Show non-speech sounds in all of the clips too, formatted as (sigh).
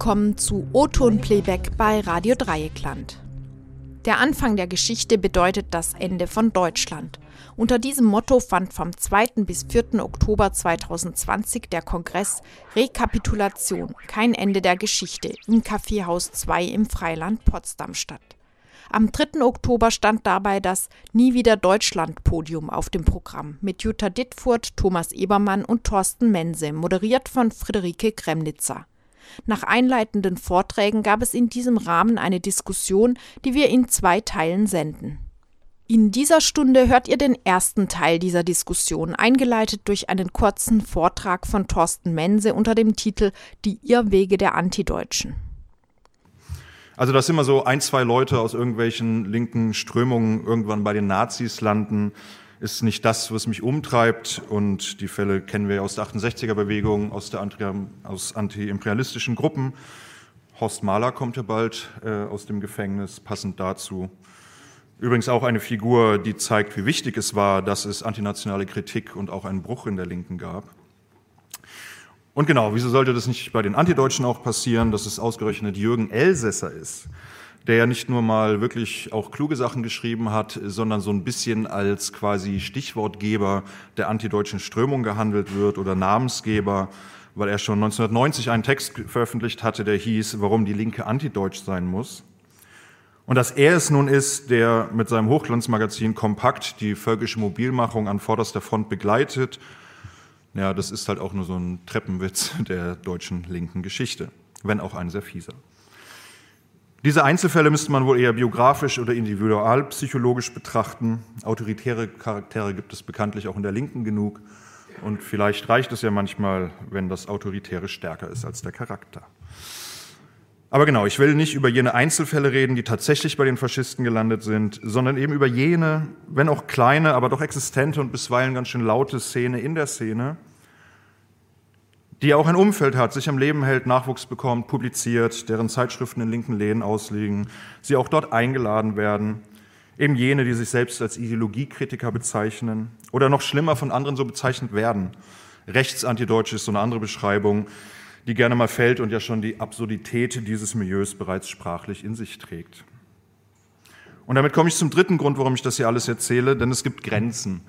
willkommen zu O-Ton-Playback bei Radio Dreieckland. Der Anfang der Geschichte bedeutet das Ende von Deutschland. Unter diesem Motto fand vom 2. bis 4. Oktober 2020 der Kongress Rekapitulation, kein Ende der Geschichte im Kaffeehaus 2 im Freiland Potsdam statt. Am 3. Oktober stand dabei das Nie wieder Deutschland Podium auf dem Programm mit Jutta Dittfurt, Thomas Ebermann und Thorsten Mense, moderiert von Friederike Kremnitzer. Nach einleitenden Vorträgen gab es in diesem Rahmen eine Diskussion, die wir in zwei Teilen senden. In dieser Stunde hört ihr den ersten Teil dieser Diskussion, eingeleitet durch einen kurzen Vortrag von Thorsten Mense unter dem Titel Die Irrwege der Antideutschen. Also, dass immer so ein, zwei Leute aus irgendwelchen linken Strömungen irgendwann bei den Nazis landen, ist nicht das, was mich umtreibt. Und die Fälle kennen wir aus der 68er-Bewegung, aus, der Anti aus anti-imperialistischen Gruppen. Horst Mahler kommt ja bald äh, aus dem Gefängnis, passend dazu. Übrigens auch eine Figur, die zeigt, wie wichtig es war, dass es antinationale Kritik und auch einen Bruch in der Linken gab. Und genau, wieso sollte das nicht bei den Antideutschen auch passieren, dass es ausgerechnet Jürgen Elsässer ist, der ja nicht nur mal wirklich auch kluge Sachen geschrieben hat, sondern so ein bisschen als quasi Stichwortgeber der antideutschen Strömung gehandelt wird oder Namensgeber, weil er schon 1990 einen Text veröffentlicht hatte, der hieß, warum die Linke antideutsch sein muss. Und dass er es nun ist, der mit seinem Hochglanzmagazin Kompakt die völkische Mobilmachung an vorderster Front begleitet, ja, das ist halt auch nur so ein Treppenwitz (laughs) der deutschen linken Geschichte, wenn auch ein sehr fieser. Diese Einzelfälle müsste man wohl eher biografisch oder individualpsychologisch betrachten. Autoritäre Charaktere gibt es bekanntlich auch in der Linken genug. Und vielleicht reicht es ja manchmal, wenn das Autoritäre stärker ist als der Charakter. Aber genau, ich will nicht über jene Einzelfälle reden, die tatsächlich bei den Faschisten gelandet sind, sondern eben über jene, wenn auch kleine, aber doch existente und bisweilen ganz schön laute Szene in der Szene, die auch ein Umfeld hat, sich am Leben hält, Nachwuchs bekommt, publiziert, deren Zeitschriften in linken Läden ausliegen, sie auch dort eingeladen werden, eben jene, die sich selbst als Ideologiekritiker bezeichnen oder noch schlimmer von anderen so bezeichnet werden. Rechtsantideutsche ist so eine andere Beschreibung, die gerne mal fällt und ja schon die Absurdität dieses Milieus bereits sprachlich in sich trägt. Und damit komme ich zum dritten Grund, warum ich das hier alles erzähle, denn es gibt Grenzen.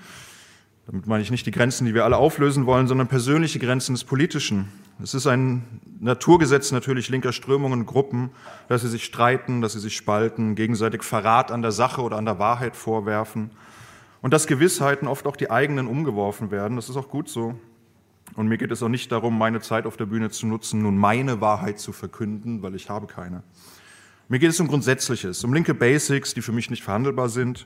Damit meine ich nicht die Grenzen, die wir alle auflösen wollen, sondern persönliche Grenzen des Politischen. Es ist ein Naturgesetz natürlich linker Strömungen und Gruppen, dass sie sich streiten, dass sie sich spalten, gegenseitig Verrat an der Sache oder an der Wahrheit vorwerfen und dass Gewissheiten oft auch die eigenen umgeworfen werden. Das ist auch gut so. Und mir geht es auch nicht darum, meine Zeit auf der Bühne zu nutzen, nun meine Wahrheit zu verkünden, weil ich habe keine. Mir geht es um Grundsätzliches, um linke Basics, die für mich nicht verhandelbar sind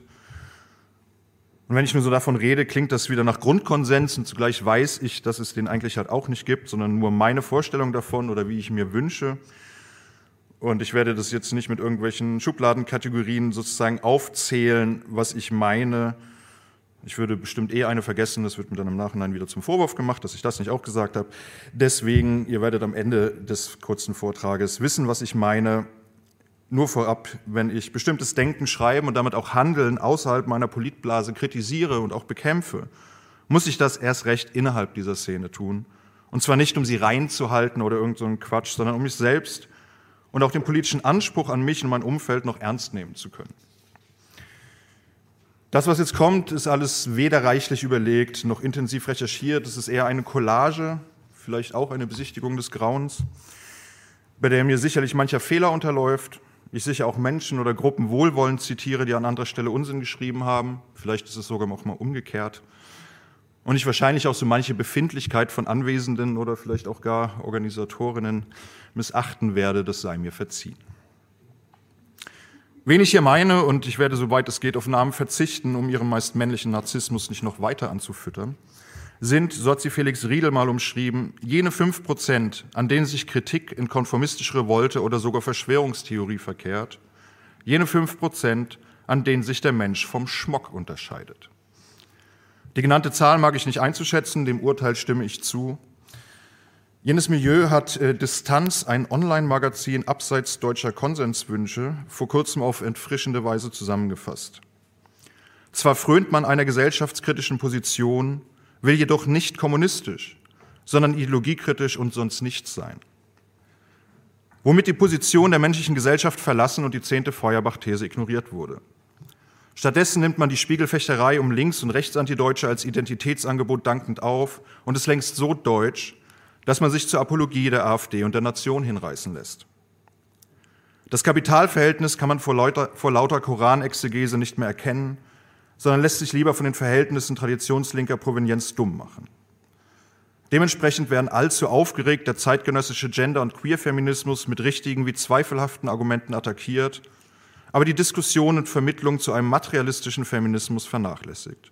und wenn ich nur so davon rede, klingt das wieder nach Grundkonsens und zugleich weiß ich, dass es den eigentlich halt auch nicht gibt, sondern nur meine Vorstellung davon oder wie ich mir wünsche. Und ich werde das jetzt nicht mit irgendwelchen Schubladenkategorien sozusagen aufzählen, was ich meine. Ich würde bestimmt eh eine vergessen, das wird mir dann im Nachhinein wieder zum Vorwurf gemacht, dass ich das nicht auch gesagt habe. Deswegen, ihr werdet am Ende des kurzen Vortrages wissen, was ich meine nur vorab, wenn ich bestimmtes Denken, Schreiben und damit auch Handeln außerhalb meiner Politblase kritisiere und auch bekämpfe, muss ich das erst recht innerhalb dieser Szene tun. Und zwar nicht, um sie reinzuhalten oder irgendeinen so Quatsch, sondern um mich selbst und auch den politischen Anspruch an mich und mein Umfeld noch ernst nehmen zu können. Das, was jetzt kommt, ist alles weder reichlich überlegt noch intensiv recherchiert. Es ist eher eine Collage, vielleicht auch eine Besichtigung des Grauens, bei der mir sicherlich mancher Fehler unterläuft ich sicher auch Menschen oder Gruppen wohlwollend zitiere, die an anderer Stelle Unsinn geschrieben haben. Vielleicht ist es sogar auch mal umgekehrt. Und ich wahrscheinlich auch so manche Befindlichkeit von Anwesenden oder vielleicht auch gar Organisatorinnen missachten werde, das sei mir verziehen. Wen ich hier meine, und ich werde soweit es geht auf Namen verzichten, um ihren meist männlichen Narzissmus nicht noch weiter anzufüttern, sind, so hat sie Felix Riedel mal umschrieben, jene fünf Prozent, an denen sich Kritik in konformistische Revolte oder sogar Verschwörungstheorie verkehrt, jene fünf Prozent, an denen sich der Mensch vom Schmock unterscheidet. Die genannte Zahl mag ich nicht einzuschätzen, dem Urteil stimme ich zu. Jenes Milieu hat äh, Distanz, ein Online-Magazin abseits deutscher Konsenswünsche, vor kurzem auf entfrischende Weise zusammengefasst. Zwar frönt man einer gesellschaftskritischen Position, will jedoch nicht kommunistisch, sondern ideologiekritisch und sonst nichts sein. womit die Position der menschlichen Gesellschaft verlassen und die zehnte Feuerbach-These ignoriert wurde. Stattdessen nimmt man die Spiegelfechterei um Links- und Rechtsanti-Deutsche als Identitätsangebot dankend auf und ist längst so deutsch, dass man sich zur Apologie der AfD und der Nation hinreißen lässt. Das Kapitalverhältnis kann man vor lauter, vor lauter Koranexegese nicht mehr erkennen, sondern lässt sich lieber von den Verhältnissen traditionslinker Provenienz dumm machen. Dementsprechend werden allzu aufgeregt der zeitgenössische Gender- und Queerfeminismus mit richtigen wie zweifelhaften Argumenten attackiert, aber die Diskussion und Vermittlung zu einem materialistischen Feminismus vernachlässigt.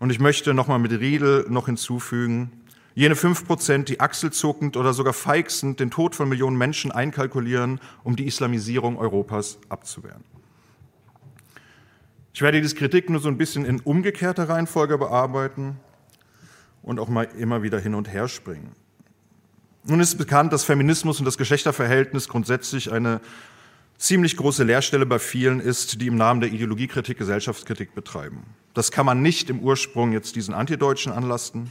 Und ich möchte nochmal mit Riedel noch hinzufügen, jene fünf Prozent, die achselzuckend oder sogar feixend den Tod von Millionen Menschen einkalkulieren, um die Islamisierung Europas abzuwehren. Ich werde diese Kritik nur so ein bisschen in umgekehrter Reihenfolge bearbeiten und auch mal immer wieder hin und her springen. Nun ist bekannt, dass Feminismus und das Geschlechterverhältnis grundsätzlich eine ziemlich große Leerstelle bei vielen ist, die im Namen der Ideologiekritik Gesellschaftskritik betreiben. Das kann man nicht im Ursprung jetzt diesen Antideutschen anlasten.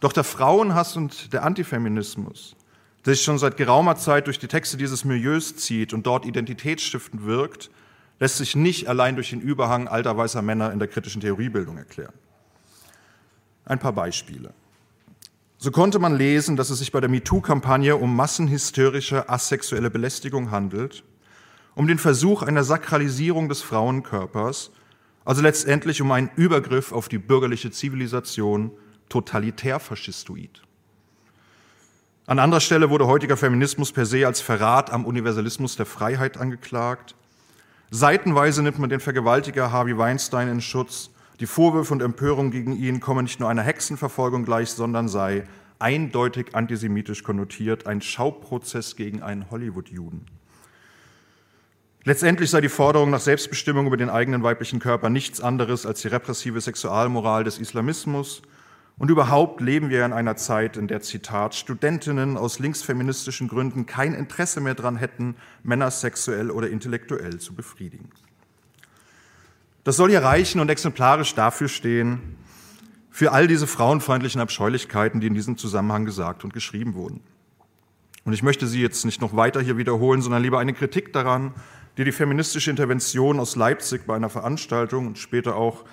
Doch der Frauenhass und der Antifeminismus, der sich schon seit geraumer Zeit durch die Texte dieses Milieus zieht und dort identitätsstiftend wirkt, lässt sich nicht allein durch den Überhang alter weißer Männer in der kritischen Theoriebildung erklären. Ein paar Beispiele. So konnte man lesen, dass es sich bei der MeToo-Kampagne um massenhysterische asexuelle Belästigung handelt, um den Versuch einer Sakralisierung des Frauenkörpers, also letztendlich um einen Übergriff auf die bürgerliche Zivilisation, totalitär-faschistoid. An anderer Stelle wurde heutiger Feminismus per se als Verrat am Universalismus der Freiheit angeklagt. Seitenweise nimmt man den Vergewaltiger Harvey Weinstein in Schutz die Vorwürfe und Empörung gegen ihn kommen nicht nur einer Hexenverfolgung gleich, sondern sei eindeutig antisemitisch konnotiert, ein Schauprozess gegen einen Hollywood-Juden. Letztendlich sei die Forderung nach Selbstbestimmung über den eigenen weiblichen Körper nichts anderes als die repressive Sexualmoral des Islamismus. Und überhaupt leben wir in einer Zeit, in der, Zitat, Studentinnen aus linksfeministischen Gründen kein Interesse mehr daran hätten, Männer sexuell oder intellektuell zu befriedigen. Das soll hier reichen und exemplarisch dafür stehen, für all diese frauenfeindlichen Abscheulichkeiten, die in diesem Zusammenhang gesagt und geschrieben wurden. Und ich möchte sie jetzt nicht noch weiter hier wiederholen, sondern lieber eine Kritik daran, die die feministische Intervention aus Leipzig bei einer Veranstaltung und später auch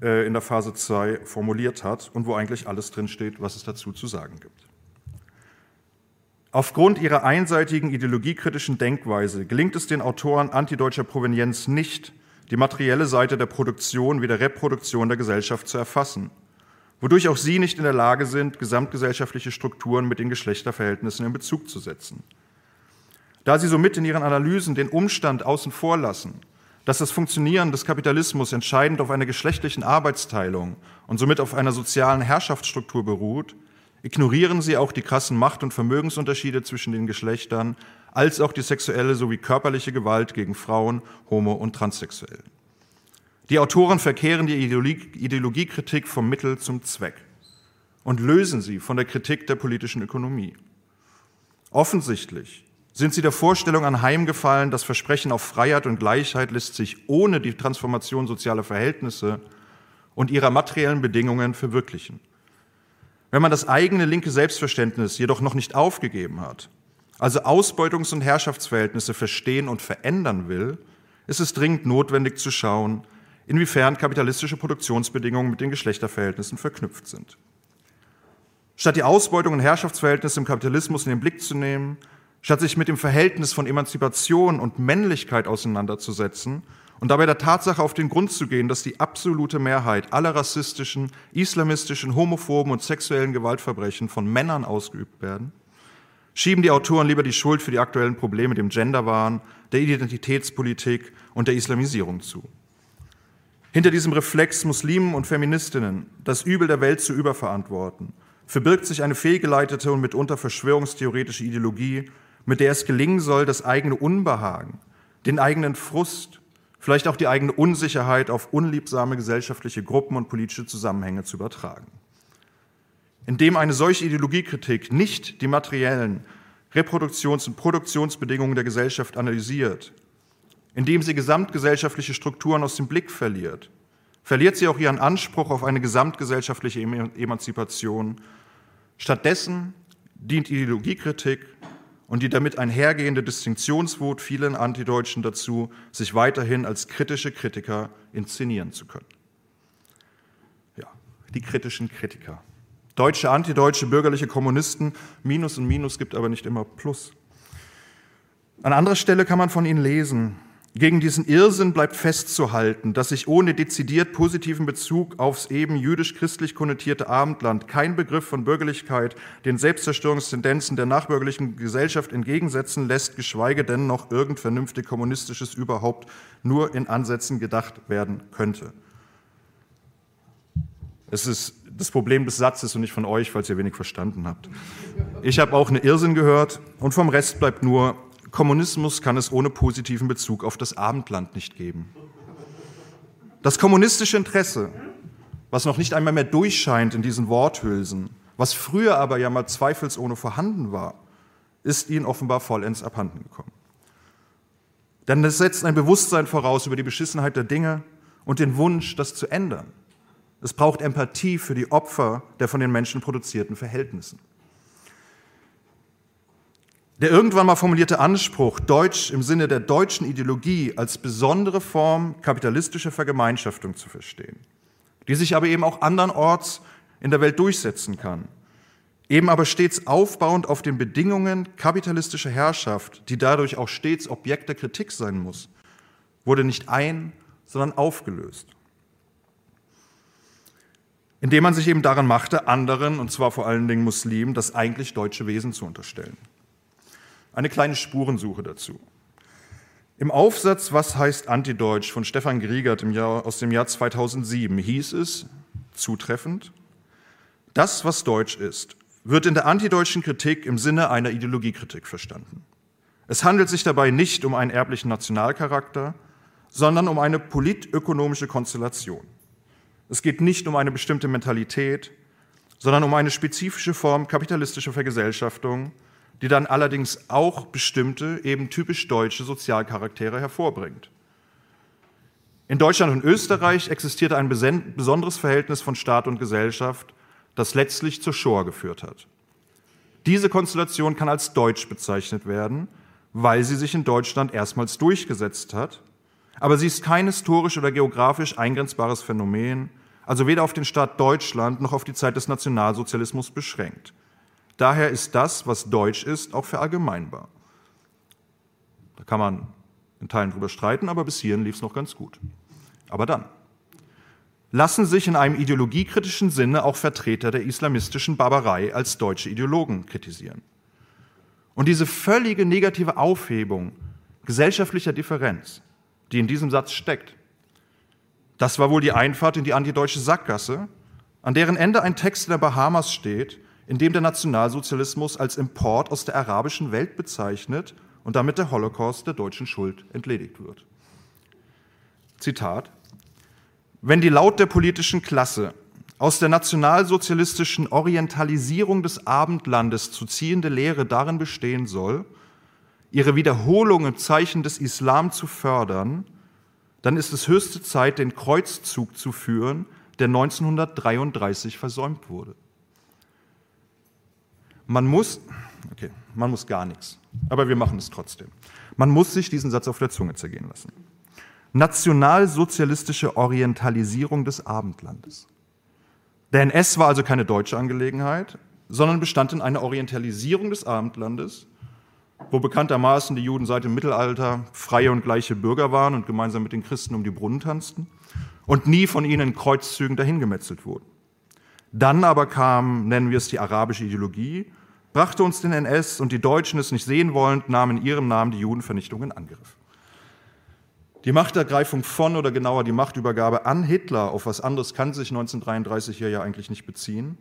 äh, in der Phase 2 formuliert hat und wo eigentlich alles drinsteht, was es dazu zu sagen gibt. Aufgrund ihrer einseitigen ideologiekritischen Denkweise gelingt es den Autoren antideutscher Provenienz nicht, die materielle Seite der Produktion wie der Reproduktion der Gesellschaft zu erfassen, wodurch auch sie nicht in der Lage sind, gesamtgesellschaftliche Strukturen mit den Geschlechterverhältnissen in Bezug zu setzen. Da sie somit in ihren Analysen den Umstand außen vor lassen, dass das Funktionieren des Kapitalismus entscheidend auf einer geschlechtlichen Arbeitsteilung und somit auf einer sozialen Herrschaftsstruktur beruht, ignorieren sie auch die krassen Macht- und Vermögensunterschiede zwischen den Geschlechtern als auch die sexuelle sowie körperliche Gewalt gegen Frauen, Homo- und Transsexuellen. Die Autoren verkehren die Ideologiekritik vom Mittel zum Zweck und lösen sie von der Kritik der politischen Ökonomie. Offensichtlich sind sie der Vorstellung anheimgefallen, das Versprechen auf Freiheit und Gleichheit lässt sich ohne die Transformation sozialer Verhältnisse und ihrer materiellen Bedingungen verwirklichen. Wenn man das eigene linke Selbstverständnis jedoch noch nicht aufgegeben hat also Ausbeutungs- und Herrschaftsverhältnisse verstehen und verändern will, ist es dringend notwendig zu schauen, inwiefern kapitalistische Produktionsbedingungen mit den Geschlechterverhältnissen verknüpft sind. Statt die Ausbeutung und Herrschaftsverhältnisse im Kapitalismus in den Blick zu nehmen, statt sich mit dem Verhältnis von Emanzipation und Männlichkeit auseinanderzusetzen und dabei der Tatsache auf den Grund zu gehen, dass die absolute Mehrheit aller rassistischen, islamistischen, homophoben und sexuellen Gewaltverbrechen von Männern ausgeübt werden, schieben die Autoren lieber die Schuld für die aktuellen Probleme dem Genderwahn, der Identitätspolitik und der Islamisierung zu. Hinter diesem Reflex, Muslimen und Feministinnen das Übel der Welt zu überverantworten, verbirgt sich eine fehlgeleitete und mitunter verschwörungstheoretische Ideologie, mit der es gelingen soll, das eigene Unbehagen, den eigenen Frust, vielleicht auch die eigene Unsicherheit auf unliebsame gesellschaftliche Gruppen und politische Zusammenhänge zu übertragen indem eine solche Ideologiekritik nicht die materiellen Reproduktions- und Produktionsbedingungen der Gesellschaft analysiert, indem sie gesamtgesellschaftliche Strukturen aus dem Blick verliert, verliert sie auch ihren Anspruch auf eine gesamtgesellschaftliche Emanzipation. Stattdessen dient Ideologiekritik und die damit einhergehende Distinktionswut vielen Antideutschen dazu, sich weiterhin als kritische Kritiker inszenieren zu können. Ja, die kritischen Kritiker. Deutsche, antideutsche, bürgerliche Kommunisten, Minus und Minus gibt aber nicht immer Plus. An anderer Stelle kann man von ihnen lesen, gegen diesen Irrsinn bleibt festzuhalten, dass sich ohne dezidiert positiven Bezug aufs eben jüdisch-christlich konnotierte Abendland kein Begriff von Bürgerlichkeit den Selbstzerstörungstendenzen der nachbürgerlichen Gesellschaft entgegensetzen lässt, geschweige denn noch irgend vernünftig kommunistisches überhaupt nur in Ansätzen gedacht werden könnte. Es ist das Problem des Satzes und nicht von euch, falls ihr wenig verstanden habt. Ich habe auch eine Irrsinn gehört und vom Rest bleibt nur, Kommunismus kann es ohne positiven Bezug auf das Abendland nicht geben. Das kommunistische Interesse, was noch nicht einmal mehr durchscheint in diesen Worthülsen, was früher aber ja mal zweifelsohne vorhanden war, ist ihnen offenbar vollends abhanden gekommen. Denn es setzt ein Bewusstsein voraus über die Beschissenheit der Dinge und den Wunsch, das zu ändern. Es braucht Empathie für die Opfer der von den Menschen produzierten Verhältnissen. Der irgendwann mal formulierte Anspruch, Deutsch im Sinne der deutschen Ideologie als besondere Form kapitalistischer Vergemeinschaftung zu verstehen, die sich aber eben auch andernorts in der Welt durchsetzen kann, eben aber stets aufbauend auf den Bedingungen kapitalistischer Herrschaft, die dadurch auch stets Objekt der Kritik sein muss, wurde nicht ein, sondern aufgelöst. Indem man sich eben daran machte, anderen, und zwar vor allen Dingen Muslimen, das eigentlich deutsche Wesen zu unterstellen. Eine kleine Spurensuche dazu. Im Aufsatz Was heißt Antideutsch von Stefan Griegert Jahr, aus dem Jahr 2007 hieß es, zutreffend, das, was Deutsch ist, wird in der antideutschen Kritik im Sinne einer Ideologiekritik verstanden. Es handelt sich dabei nicht um einen erblichen Nationalcharakter, sondern um eine politökonomische Konstellation. Es geht nicht um eine bestimmte Mentalität, sondern um eine spezifische Form kapitalistischer Vergesellschaftung, die dann allerdings auch bestimmte, eben typisch deutsche Sozialcharaktere hervorbringt. In Deutschland und Österreich existierte ein besonderes Verhältnis von Staat und Gesellschaft, das letztlich zur Shoah geführt hat. Diese Konstellation kann als deutsch bezeichnet werden, weil sie sich in Deutschland erstmals durchgesetzt hat, aber sie ist kein historisch oder geografisch eingrenzbares Phänomen, also weder auf den Staat Deutschland noch auf die Zeit des Nationalsozialismus beschränkt. Daher ist das, was deutsch ist, auch verallgemeinbar. Da kann man in Teilen drüber streiten, aber bis hierhin lief es noch ganz gut. Aber dann lassen sich in einem ideologiekritischen Sinne auch Vertreter der islamistischen Barbarei als deutsche Ideologen kritisieren. Und diese völlige negative Aufhebung gesellschaftlicher Differenz, die in diesem Satz steckt, das war wohl die Einfahrt in die antideutsche Sackgasse, an deren Ende ein Text in der Bahamas steht, in dem der Nationalsozialismus als Import aus der arabischen Welt bezeichnet und damit der Holocaust der deutschen Schuld entledigt wird. Zitat Wenn die laut der politischen Klasse aus der nationalsozialistischen Orientalisierung des Abendlandes zu ziehende Lehre darin bestehen soll, ihre Wiederholung im Zeichen des Islam zu fördern, dann ist es höchste Zeit, den Kreuzzug zu führen, der 1933 versäumt wurde. Man muss, okay, man muss gar nichts, aber wir machen es trotzdem. Man muss sich diesen Satz auf der Zunge zergehen lassen. Nationalsozialistische Orientalisierung des Abendlandes. Der NS war also keine deutsche Angelegenheit, sondern bestand in einer Orientalisierung des Abendlandes, wo bekanntermaßen die Juden seit dem Mittelalter freie und gleiche Bürger waren und gemeinsam mit den Christen um die Brunnen tanzten und nie von ihnen in Kreuzzügen dahingemetzelt wurden. Dann aber kam, nennen wir es die arabische Ideologie, brachte uns den NS und die Deutschen es nicht sehen wollend, nahmen in ihrem Namen die Judenvernichtung in Angriff. Die Machtergreifung von oder genauer die Machtübergabe an Hitler, auf was anderes kann sich 1933 hier ja eigentlich nicht beziehen,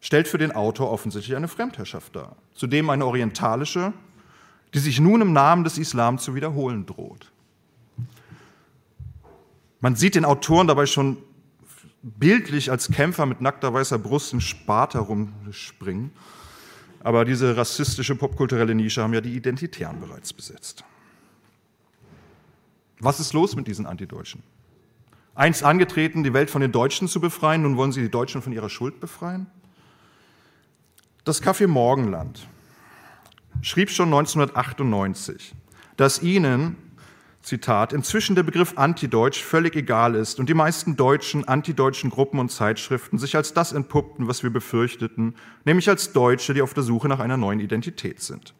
stellt für den Autor offensichtlich eine Fremdherrschaft dar, zudem eine orientalische, die sich nun im Namen des Islam zu wiederholen droht. Man sieht den Autoren dabei schon bildlich als Kämpfer mit nackter weißer Brust in Spat herumspringen aber diese rassistische popkulturelle Nische haben ja die Identitären bereits besetzt. Was ist los mit diesen Antideutschen? Einst angetreten, die Welt von den Deutschen zu befreien, nun wollen sie die Deutschen von ihrer Schuld befreien? Das Café Morgenland schrieb schon 1998, dass ihnen, Zitat, inzwischen der Begriff Antideutsch völlig egal ist und die meisten deutschen, antideutschen Gruppen und Zeitschriften sich als das entpuppten, was wir befürchteten, nämlich als Deutsche, die auf der Suche nach einer neuen Identität sind.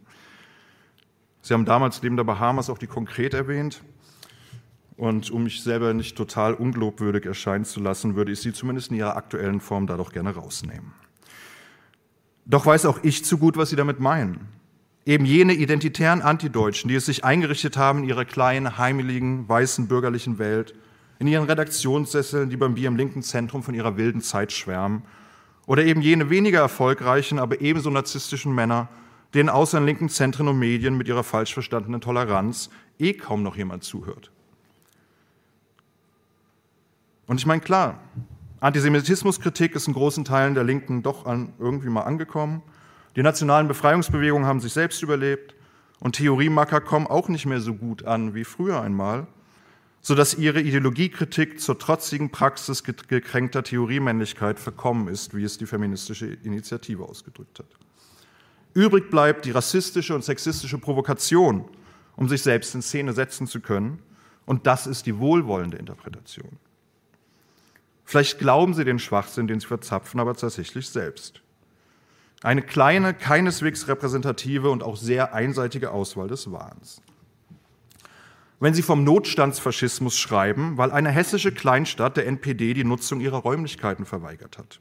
Sie haben damals neben der Bahamas auch die konkret erwähnt. Und um mich selber nicht total unglobwürdig erscheinen zu lassen, würde ich sie zumindest in ihrer aktuellen Form da doch gerne rausnehmen. Doch weiß auch ich zu gut, was sie damit meinen. Eben jene identitären Antideutschen, die es sich eingerichtet haben in ihrer kleinen, heimeligen, weißen, bürgerlichen Welt, in ihren Redaktionssesseln, die beim Bier im linken Zentrum von ihrer wilden Zeit schwärmen, oder eben jene weniger erfolgreichen, aber ebenso narzisstischen Männer, denen außer in linken Zentren und Medien mit ihrer falsch verstandenen Toleranz eh kaum noch jemand zuhört. Und ich meine, klar, Antisemitismuskritik ist in großen Teilen der Linken doch an, irgendwie mal angekommen. Die nationalen Befreiungsbewegungen haben sich selbst überlebt und Theoriemacker kommen auch nicht mehr so gut an wie früher einmal, sodass ihre Ideologiekritik zur trotzigen Praxis gekränkter Theoriemännlichkeit verkommen ist, wie es die feministische Initiative ausgedrückt hat. Übrig bleibt die rassistische und sexistische Provokation, um sich selbst in Szene setzen zu können, und das ist die wohlwollende Interpretation. Vielleicht glauben sie den Schwachsinn, den sie verzapfen, aber tatsächlich selbst. Eine kleine, keineswegs repräsentative und auch sehr einseitige Auswahl des Wahns. Wenn Sie vom Notstandsfaschismus schreiben, weil eine hessische Kleinstadt der NPD die Nutzung ihrer Räumlichkeiten verweigert hat.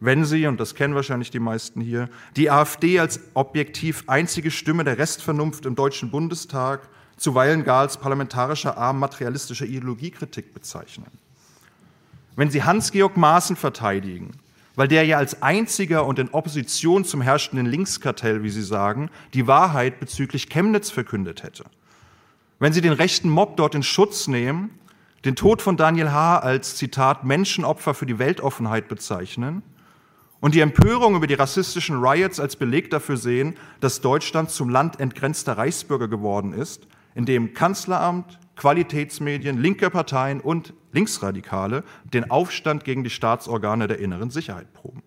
Wenn Sie, und das kennen wahrscheinlich die meisten hier, die AfD als objektiv einzige Stimme der Restvernunft im Deutschen Bundestag zuweilen gar als parlamentarischer Arm materialistischer Ideologiekritik bezeichnen wenn Sie Hans-Georg Maaßen verteidigen, weil der ja als einziger und in Opposition zum herrschenden Linkskartell, wie Sie sagen, die Wahrheit bezüglich Chemnitz verkündet hätte. Wenn Sie den rechten Mob dort in Schutz nehmen, den Tod von Daniel H. als Zitat Menschenopfer für die Weltoffenheit bezeichnen und die Empörung über die rassistischen Riots als Beleg dafür sehen, dass Deutschland zum Land entgrenzter Reichsbürger geworden ist, in dem Kanzleramt, Qualitätsmedien, linke Parteien und Linksradikale den Aufstand gegen die Staatsorgane der inneren Sicherheit proben.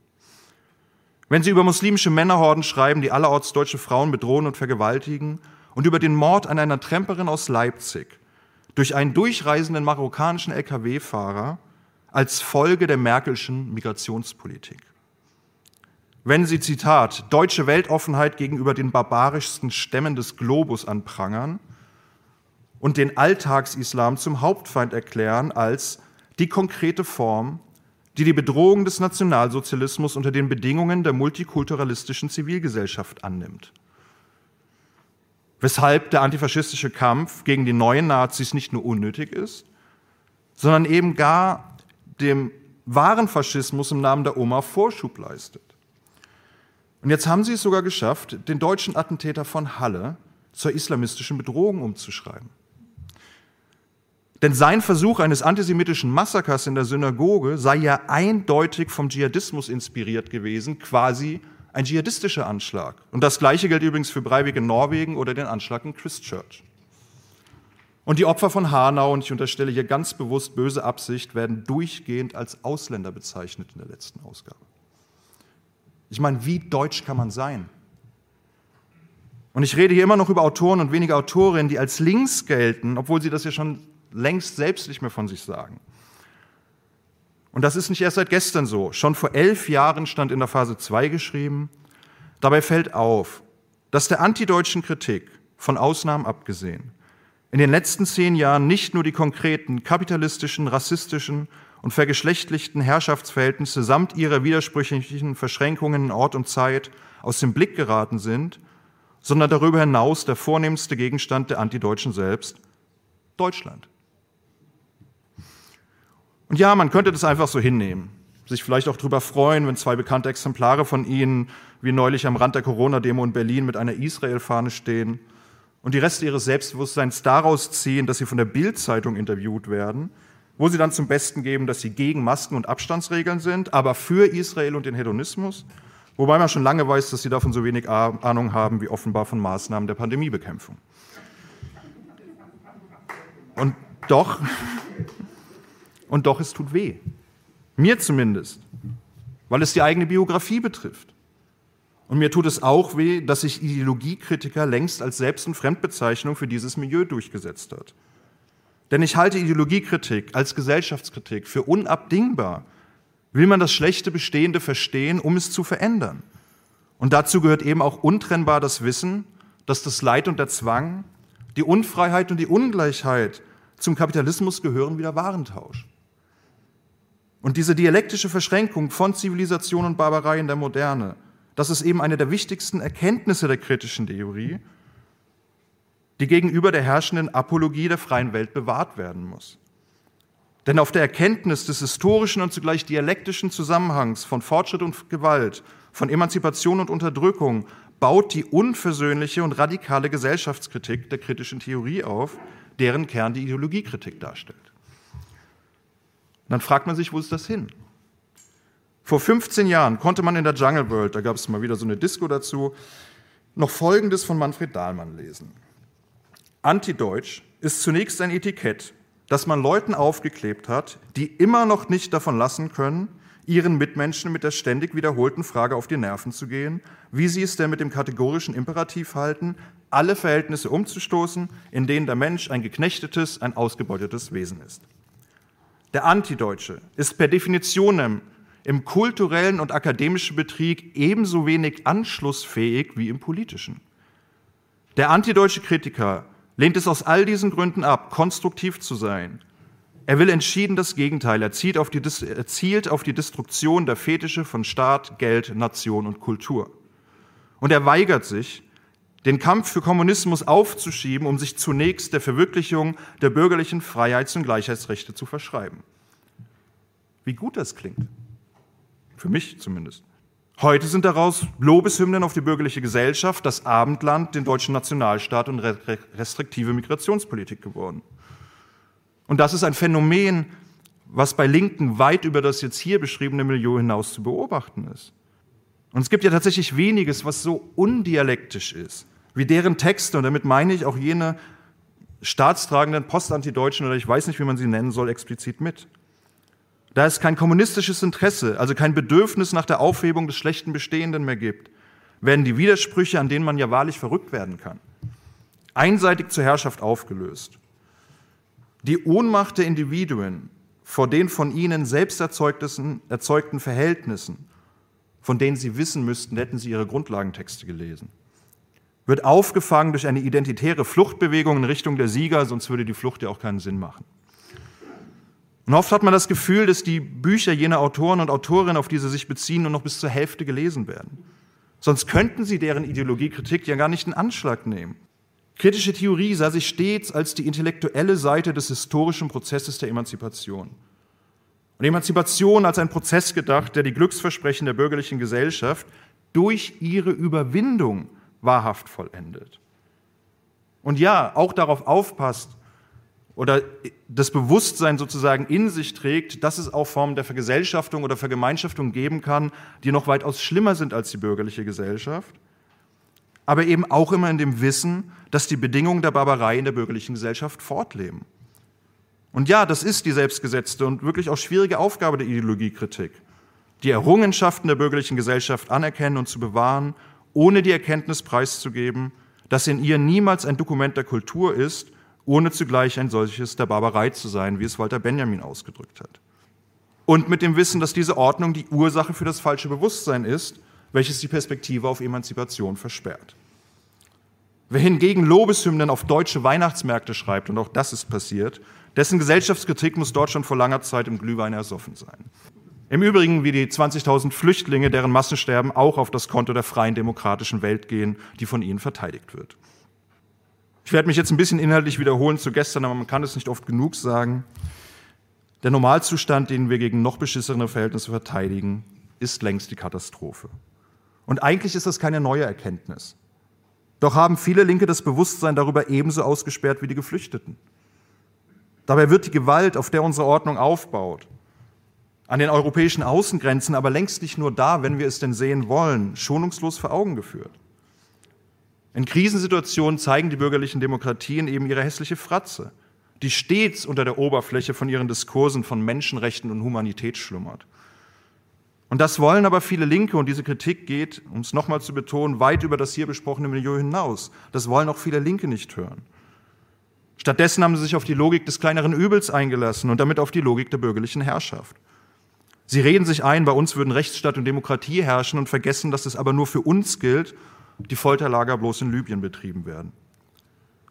Wenn sie über muslimische Männerhorden schreiben, die allerorts deutsche Frauen bedrohen und vergewaltigen, und über den Mord an einer Tramperin aus Leipzig durch einen durchreisenden marokkanischen Lkw-Fahrer als Folge der Merkelschen Migrationspolitik. Wenn sie, Zitat, deutsche Weltoffenheit gegenüber den barbarischsten Stämmen des Globus anprangern, und den Alltagsislam zum Hauptfeind erklären als die konkrete Form, die die Bedrohung des Nationalsozialismus unter den Bedingungen der multikulturalistischen Zivilgesellschaft annimmt. Weshalb der antifaschistische Kampf gegen die neuen Nazis nicht nur unnötig ist, sondern eben gar dem wahren Faschismus im Namen der Oma Vorschub leistet. Und jetzt haben sie es sogar geschafft, den deutschen Attentäter von Halle zur islamistischen Bedrohung umzuschreiben. Denn sein Versuch eines antisemitischen Massakers in der Synagoge sei ja eindeutig vom Dschihadismus inspiriert gewesen, quasi ein dschihadistischer Anschlag. Und das Gleiche gilt übrigens für Breivik in Norwegen oder den Anschlag in Christchurch. Und die Opfer von Hanau, und ich unterstelle hier ganz bewusst böse Absicht, werden durchgehend als Ausländer bezeichnet in der letzten Ausgabe. Ich meine, wie deutsch kann man sein? Und ich rede hier immer noch über Autoren und wenige Autorinnen, die als links gelten, obwohl sie das ja schon längst selbst nicht mehr von sich sagen. Und das ist nicht erst seit gestern so. Schon vor elf Jahren stand in der Phase 2 geschrieben, dabei fällt auf, dass der antideutschen Kritik, von Ausnahmen abgesehen, in den letzten zehn Jahren nicht nur die konkreten kapitalistischen, rassistischen und vergeschlechtlichten Herrschaftsverhältnisse samt ihrer widersprüchlichen Verschränkungen in Ort und Zeit aus dem Blick geraten sind, sondern darüber hinaus der vornehmste Gegenstand der Antideutschen selbst, Deutschland. Und ja, man könnte das einfach so hinnehmen, sich vielleicht auch darüber freuen, wenn zwei bekannte Exemplare von ihnen, wie neulich am Rand der Corona-Demo in Berlin, mit einer Israel-Fahne stehen und die Reste ihres Selbstbewusstseins daraus ziehen, dass sie von der Bild-Zeitung interviewt werden, wo sie dann zum Besten geben, dass sie gegen Masken und Abstandsregeln sind, aber für Israel und den Hedonismus, wobei man schon lange weiß, dass sie davon so wenig Ahnung haben wie offenbar von Maßnahmen der Pandemiebekämpfung. Und doch und doch, es tut weh. Mir zumindest, weil es die eigene Biografie betrifft. Und mir tut es auch weh, dass sich Ideologiekritiker längst als Selbst- und Fremdbezeichnung für dieses Milieu durchgesetzt hat. Denn ich halte Ideologiekritik als Gesellschaftskritik für unabdingbar. Will man das schlechte Bestehende verstehen, um es zu verändern? Und dazu gehört eben auch untrennbar das Wissen, dass das Leid und der Zwang, die Unfreiheit und die Ungleichheit zum Kapitalismus gehören wie der Warentausch. Und diese dialektische Verschränkung von Zivilisation und Barbarei in der Moderne, das ist eben eine der wichtigsten Erkenntnisse der kritischen Theorie, die gegenüber der herrschenden Apologie der freien Welt bewahrt werden muss. Denn auf der Erkenntnis des historischen und zugleich dialektischen Zusammenhangs von Fortschritt und Gewalt, von Emanzipation und Unterdrückung baut die unversöhnliche und radikale Gesellschaftskritik der kritischen Theorie auf, deren Kern die Ideologiekritik darstellt. Und dann fragt man sich, wo ist das hin? Vor 15 Jahren konnte man in der Jungle World, da gab es mal wieder so eine Disco dazu, noch Folgendes von Manfred Dahlmann lesen. Antideutsch ist zunächst ein Etikett, das man Leuten aufgeklebt hat, die immer noch nicht davon lassen können, ihren Mitmenschen mit der ständig wiederholten Frage auf die Nerven zu gehen, wie sie es denn mit dem kategorischen Imperativ halten, alle Verhältnisse umzustoßen, in denen der Mensch ein geknechtetes, ein ausgebeutetes Wesen ist. Der Antideutsche ist per Definition im kulturellen und akademischen Betrieb ebenso wenig anschlussfähig wie im politischen. Der antideutsche Kritiker lehnt es aus all diesen Gründen ab, konstruktiv zu sein. Er will entschieden das Gegenteil. Er zielt auf die, er zielt auf die Destruktion der Fetische von Staat, Geld, Nation und Kultur. Und er weigert sich, den Kampf für Kommunismus aufzuschieben, um sich zunächst der Verwirklichung der bürgerlichen Freiheits- und Gleichheitsrechte zu verschreiben. Wie gut das klingt. Für mich zumindest. Heute sind daraus Lobeshymnen auf die bürgerliche Gesellschaft, das Abendland, den deutschen Nationalstaat und restriktive Migrationspolitik geworden. Und das ist ein Phänomen, was bei Linken weit über das jetzt hier beschriebene Milieu hinaus zu beobachten ist. Und es gibt ja tatsächlich weniges, was so undialektisch ist, wie deren Texte, und damit meine ich auch jene staatstragenden Postantideutschen oder ich weiß nicht, wie man sie nennen soll, explizit mit. Da es kein kommunistisches Interesse, also kein Bedürfnis nach der Aufhebung des schlechten Bestehenden mehr gibt, werden die Widersprüche, an denen man ja wahrlich verrückt werden kann, einseitig zur Herrschaft aufgelöst. Die Ohnmacht der Individuen vor den von ihnen selbst erzeugten Verhältnissen von denen sie wissen müssten, hätten sie ihre Grundlagentexte gelesen. Wird aufgefangen durch eine identitäre Fluchtbewegung in Richtung der Sieger, sonst würde die Flucht ja auch keinen Sinn machen. Und oft hat man das Gefühl, dass die Bücher jener Autoren und Autorinnen, auf die sie sich beziehen, nur noch bis zur Hälfte gelesen werden. Sonst könnten sie deren Ideologiekritik ja gar nicht in Anschlag nehmen. Kritische Theorie sah sich stets als die intellektuelle Seite des historischen Prozesses der Emanzipation. Und Emanzipation als ein Prozess gedacht, der die Glücksversprechen der bürgerlichen Gesellschaft durch ihre Überwindung wahrhaft vollendet. Und ja, auch darauf aufpasst oder das Bewusstsein sozusagen in sich trägt, dass es auch Formen der Vergesellschaftung oder Vergemeinschaftung geben kann, die noch weitaus schlimmer sind als die bürgerliche Gesellschaft, aber eben auch immer in dem Wissen, dass die Bedingungen der Barbarei in der bürgerlichen Gesellschaft fortleben. Und ja, das ist die selbstgesetzte und wirklich auch schwierige Aufgabe der Ideologiekritik, die Errungenschaften der bürgerlichen Gesellschaft anerkennen und zu bewahren, ohne die Erkenntnis preiszugeben, dass in ihr niemals ein Dokument der Kultur ist, ohne zugleich ein solches der Barbarei zu sein, wie es Walter Benjamin ausgedrückt hat. Und mit dem Wissen, dass diese Ordnung die Ursache für das falsche Bewusstsein ist, welches die Perspektive auf Emanzipation versperrt. Wer hingegen Lobeshymnen auf deutsche Weihnachtsmärkte schreibt, und auch das ist passiert, dessen Gesellschaftskritik muss dort schon vor langer Zeit im Glühwein ersoffen sein. Im Übrigen wie die 20.000 Flüchtlinge, deren Massensterben auch auf das Konto der freien demokratischen Welt gehen, die von ihnen verteidigt wird. Ich werde mich jetzt ein bisschen inhaltlich wiederholen zu gestern, aber man kann es nicht oft genug sagen. Der Normalzustand, den wir gegen noch beschissene Verhältnisse verteidigen, ist längst die Katastrophe. Und eigentlich ist das keine neue Erkenntnis. Doch haben viele Linke das Bewusstsein darüber ebenso ausgesperrt wie die Geflüchteten. Dabei wird die Gewalt, auf der unsere Ordnung aufbaut, an den europäischen Außengrenzen, aber längst nicht nur da, wenn wir es denn sehen wollen, schonungslos vor Augen geführt. In Krisensituationen zeigen die bürgerlichen Demokratien eben ihre hässliche Fratze, die stets unter der Oberfläche von ihren Diskursen von Menschenrechten und Humanität schlummert. Und das wollen aber viele Linke und diese Kritik geht, um es nochmal zu betonen, weit über das hier besprochene Milieu hinaus. Das wollen auch viele Linke nicht hören. Stattdessen haben sie sich auf die Logik des kleineren Übels eingelassen und damit auf die Logik der bürgerlichen Herrschaft. Sie reden sich ein, bei uns würden Rechtsstaat und Demokratie herrschen und vergessen, dass es aber nur für uns gilt, die Folterlager bloß in Libyen betrieben werden.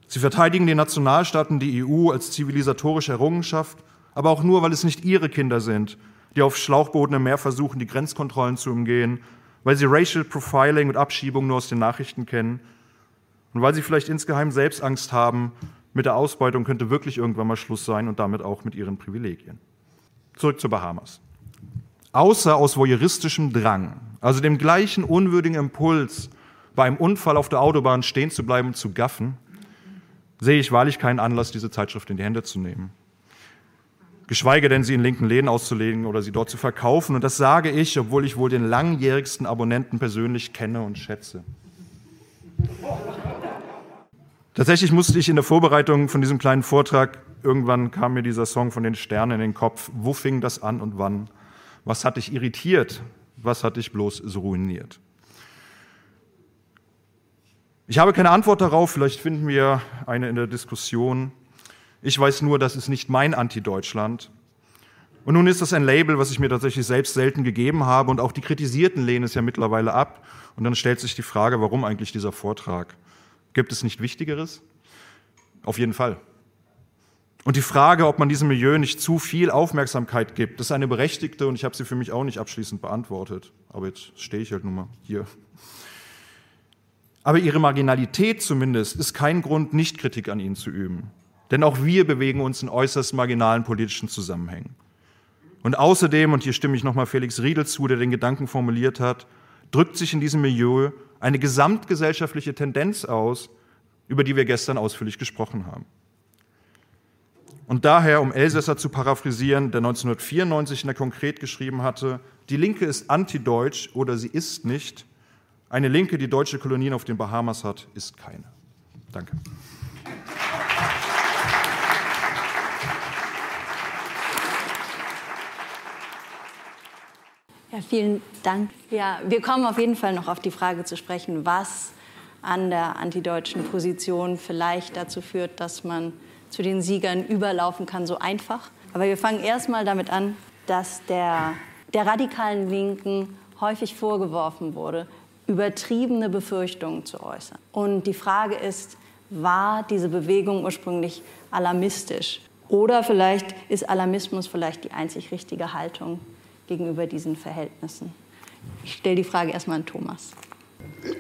Sie verteidigen den Nationalstaaten die EU als zivilisatorische Errungenschaft, aber auch nur, weil es nicht ihre Kinder sind, die auf Schlauchbooten im Meer versuchen, die Grenzkontrollen zu umgehen, weil sie Racial Profiling und Abschiebung nur aus den Nachrichten kennen und weil sie vielleicht insgeheim selbst Angst haben, mit der Ausbeutung könnte wirklich irgendwann mal Schluss sein und damit auch mit ihren Privilegien. Zurück zu Bahamas. Außer aus voyeuristischem Drang, also dem gleichen unwürdigen Impuls, bei einem Unfall auf der Autobahn stehen zu bleiben und zu gaffen, sehe ich wahrlich keinen Anlass, diese Zeitschrift in die Hände zu nehmen. Geschweige denn, sie in linken Läden auszulegen oder sie dort zu verkaufen. Und das sage ich, obwohl ich wohl den langjährigsten Abonnenten persönlich kenne und schätze. Tatsächlich musste ich in der Vorbereitung von diesem kleinen Vortrag, irgendwann kam mir dieser Song von den Sternen in den Kopf. Wo fing das an und wann? Was hat dich irritiert? Was hat dich bloß so ruiniert? Ich habe keine Antwort darauf, vielleicht finden wir eine in der Diskussion. Ich weiß nur, das ist nicht mein Anti-Deutschland. Und nun ist das ein Label, was ich mir tatsächlich selbst selten gegeben habe und auch die Kritisierten lehnen es ja mittlerweile ab. Und dann stellt sich die Frage, warum eigentlich dieser Vortrag? Gibt es nicht Wichtigeres? Auf jeden Fall. Und die Frage, ob man diesem Milieu nicht zu viel Aufmerksamkeit gibt, ist eine berechtigte und ich habe sie für mich auch nicht abschließend beantwortet. Aber jetzt stehe ich halt nun mal hier. Aber ihre Marginalität zumindest ist kein Grund, nicht Kritik an ihnen zu üben. Denn auch wir bewegen uns in äußerst marginalen politischen Zusammenhängen. Und außerdem, und hier stimme ich nochmal Felix Riedel zu, der den Gedanken formuliert hat, drückt sich in diesem Milieu eine gesamtgesellschaftliche Tendenz aus, über die wir gestern ausführlich gesprochen haben. Und daher, um Elsässer zu paraphrasieren, der 1994 in der Konkret geschrieben hatte, die Linke ist antideutsch oder sie ist nicht. Eine Linke, die deutsche Kolonien auf den Bahamas hat, ist keine. Danke. Ja, vielen Dank. Ja, wir kommen auf jeden Fall noch auf die Frage zu sprechen, was an der antideutschen Position vielleicht dazu führt, dass man zu den Siegern überlaufen kann, so einfach. Aber wir fangen erstmal damit an, dass der, der radikalen Linken häufig vorgeworfen wurde, übertriebene Befürchtungen zu äußern. Und die Frage ist, war diese Bewegung ursprünglich alarmistisch? Oder vielleicht ist Alarmismus vielleicht die einzig richtige Haltung gegenüber diesen Verhältnissen? Ich stelle die Frage erstmal an Thomas.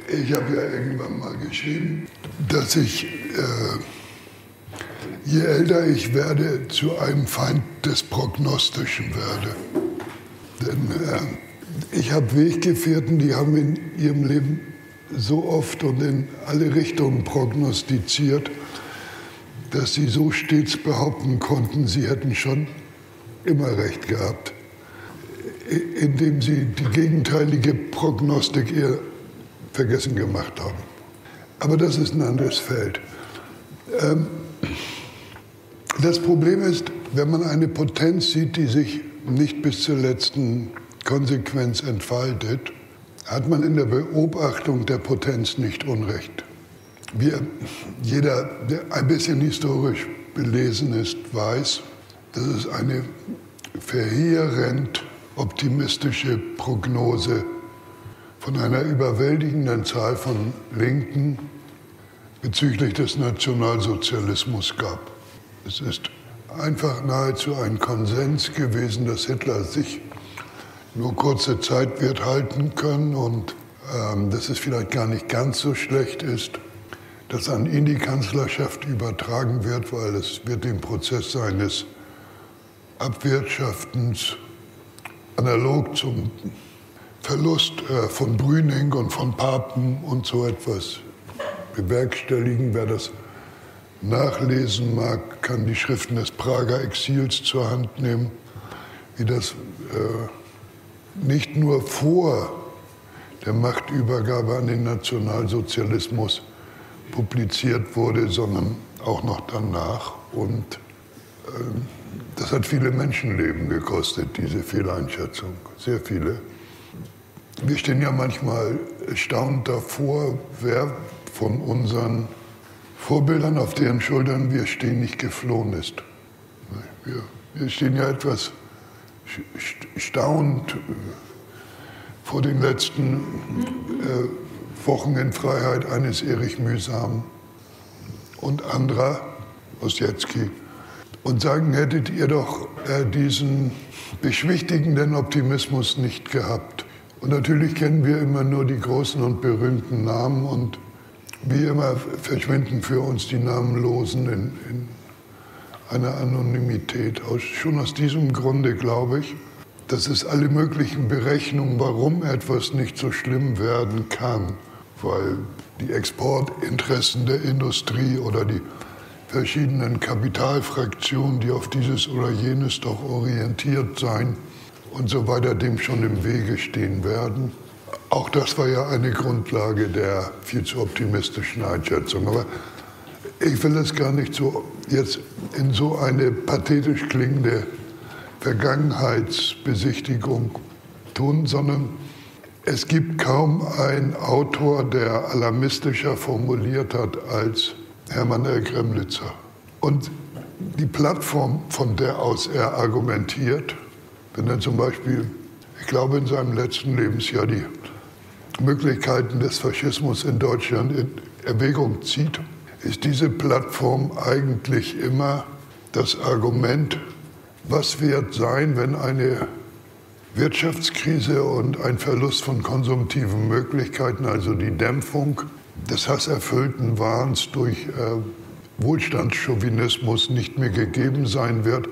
Ich habe ja irgendwann mal geschrieben, dass ich, äh, je älter ich werde, zu einem Feind des Prognostischen werde. Denn äh, ich habe Weggefährten, die haben in ihrem Leben so oft und in alle Richtungen prognostiziert, dass sie so stets behaupten konnten, sie hätten schon immer recht gehabt indem sie die gegenteilige Prognostik eher vergessen gemacht haben. Aber das ist ein anderes Feld. Ähm, das Problem ist, wenn man eine Potenz sieht, die sich nicht bis zur letzten Konsequenz entfaltet, hat man in der Beobachtung der Potenz nicht Unrecht. Wir, jeder, der ein bisschen historisch belesen ist, weiß, dass es eine verheerend optimistische Prognose von einer überwältigenden Zahl von Linken bezüglich des Nationalsozialismus gab. Es ist einfach nahezu ein Konsens gewesen, dass Hitler sich nur kurze Zeit wird halten können und ähm, dass es vielleicht gar nicht ganz so schlecht ist, dass an ihn die Kanzlerschaft übertragen wird, weil es wird den Prozess seines Abwirtschaftens analog zum Verlust äh, von Brüning und von Papen und so etwas bewerkstelligen. Wer das nachlesen mag, kann die Schriften des Prager Exils zur Hand nehmen, wie das äh, nicht nur vor der Machtübergabe an den Nationalsozialismus publiziert wurde, sondern auch noch danach. Und äh, das hat viele Menschenleben gekostet, diese Fehleinschätzung, sehr viele. wir stehen ja manchmal erstaunt davor, wer von unseren Vorbildern, auf deren Schultern wir stehen, nicht geflohen ist. Wir, wir stehen ja etwas staunend äh, vor den letzten äh, Wochen in Freiheit eines Erich Mühsam und anderer, Ossietzky, und sagen, hättet ihr doch äh, diesen beschwichtigenden Optimismus nicht gehabt. Und natürlich kennen wir immer nur die großen und berühmten Namen und wie immer verschwinden für uns die Namenlosen in, in einer Anonymität. Aus, schon aus diesem Grunde glaube ich, dass es alle möglichen Berechnungen, warum etwas nicht so schlimm werden kann, weil die Exportinteressen der Industrie oder die verschiedenen Kapitalfraktionen, die auf dieses oder jenes doch orientiert sein und so weiter, dem schon im Wege stehen werden. Auch das war ja eine Grundlage der viel zu optimistischen Einschätzung. Aber ich will es gar nicht so jetzt in so eine pathetisch klingende Vergangenheitsbesichtigung tun, sondern es gibt kaum einen Autor, der alarmistischer formuliert hat als Hermann L. Gremlitzer. Und die Plattform, von der aus er argumentiert, wenn er zum Beispiel, ich glaube, in seinem letzten Lebensjahr die Möglichkeiten des Faschismus in Deutschland in Erwägung zieht, ist diese Plattform eigentlich immer das Argument, was wird sein, wenn eine Wirtschaftskrise und ein Verlust von konsumtiven Möglichkeiten, also die Dämpfung des hasserfüllten Wahns durch äh, Wohlstandschauvinismus nicht mehr gegeben sein wird.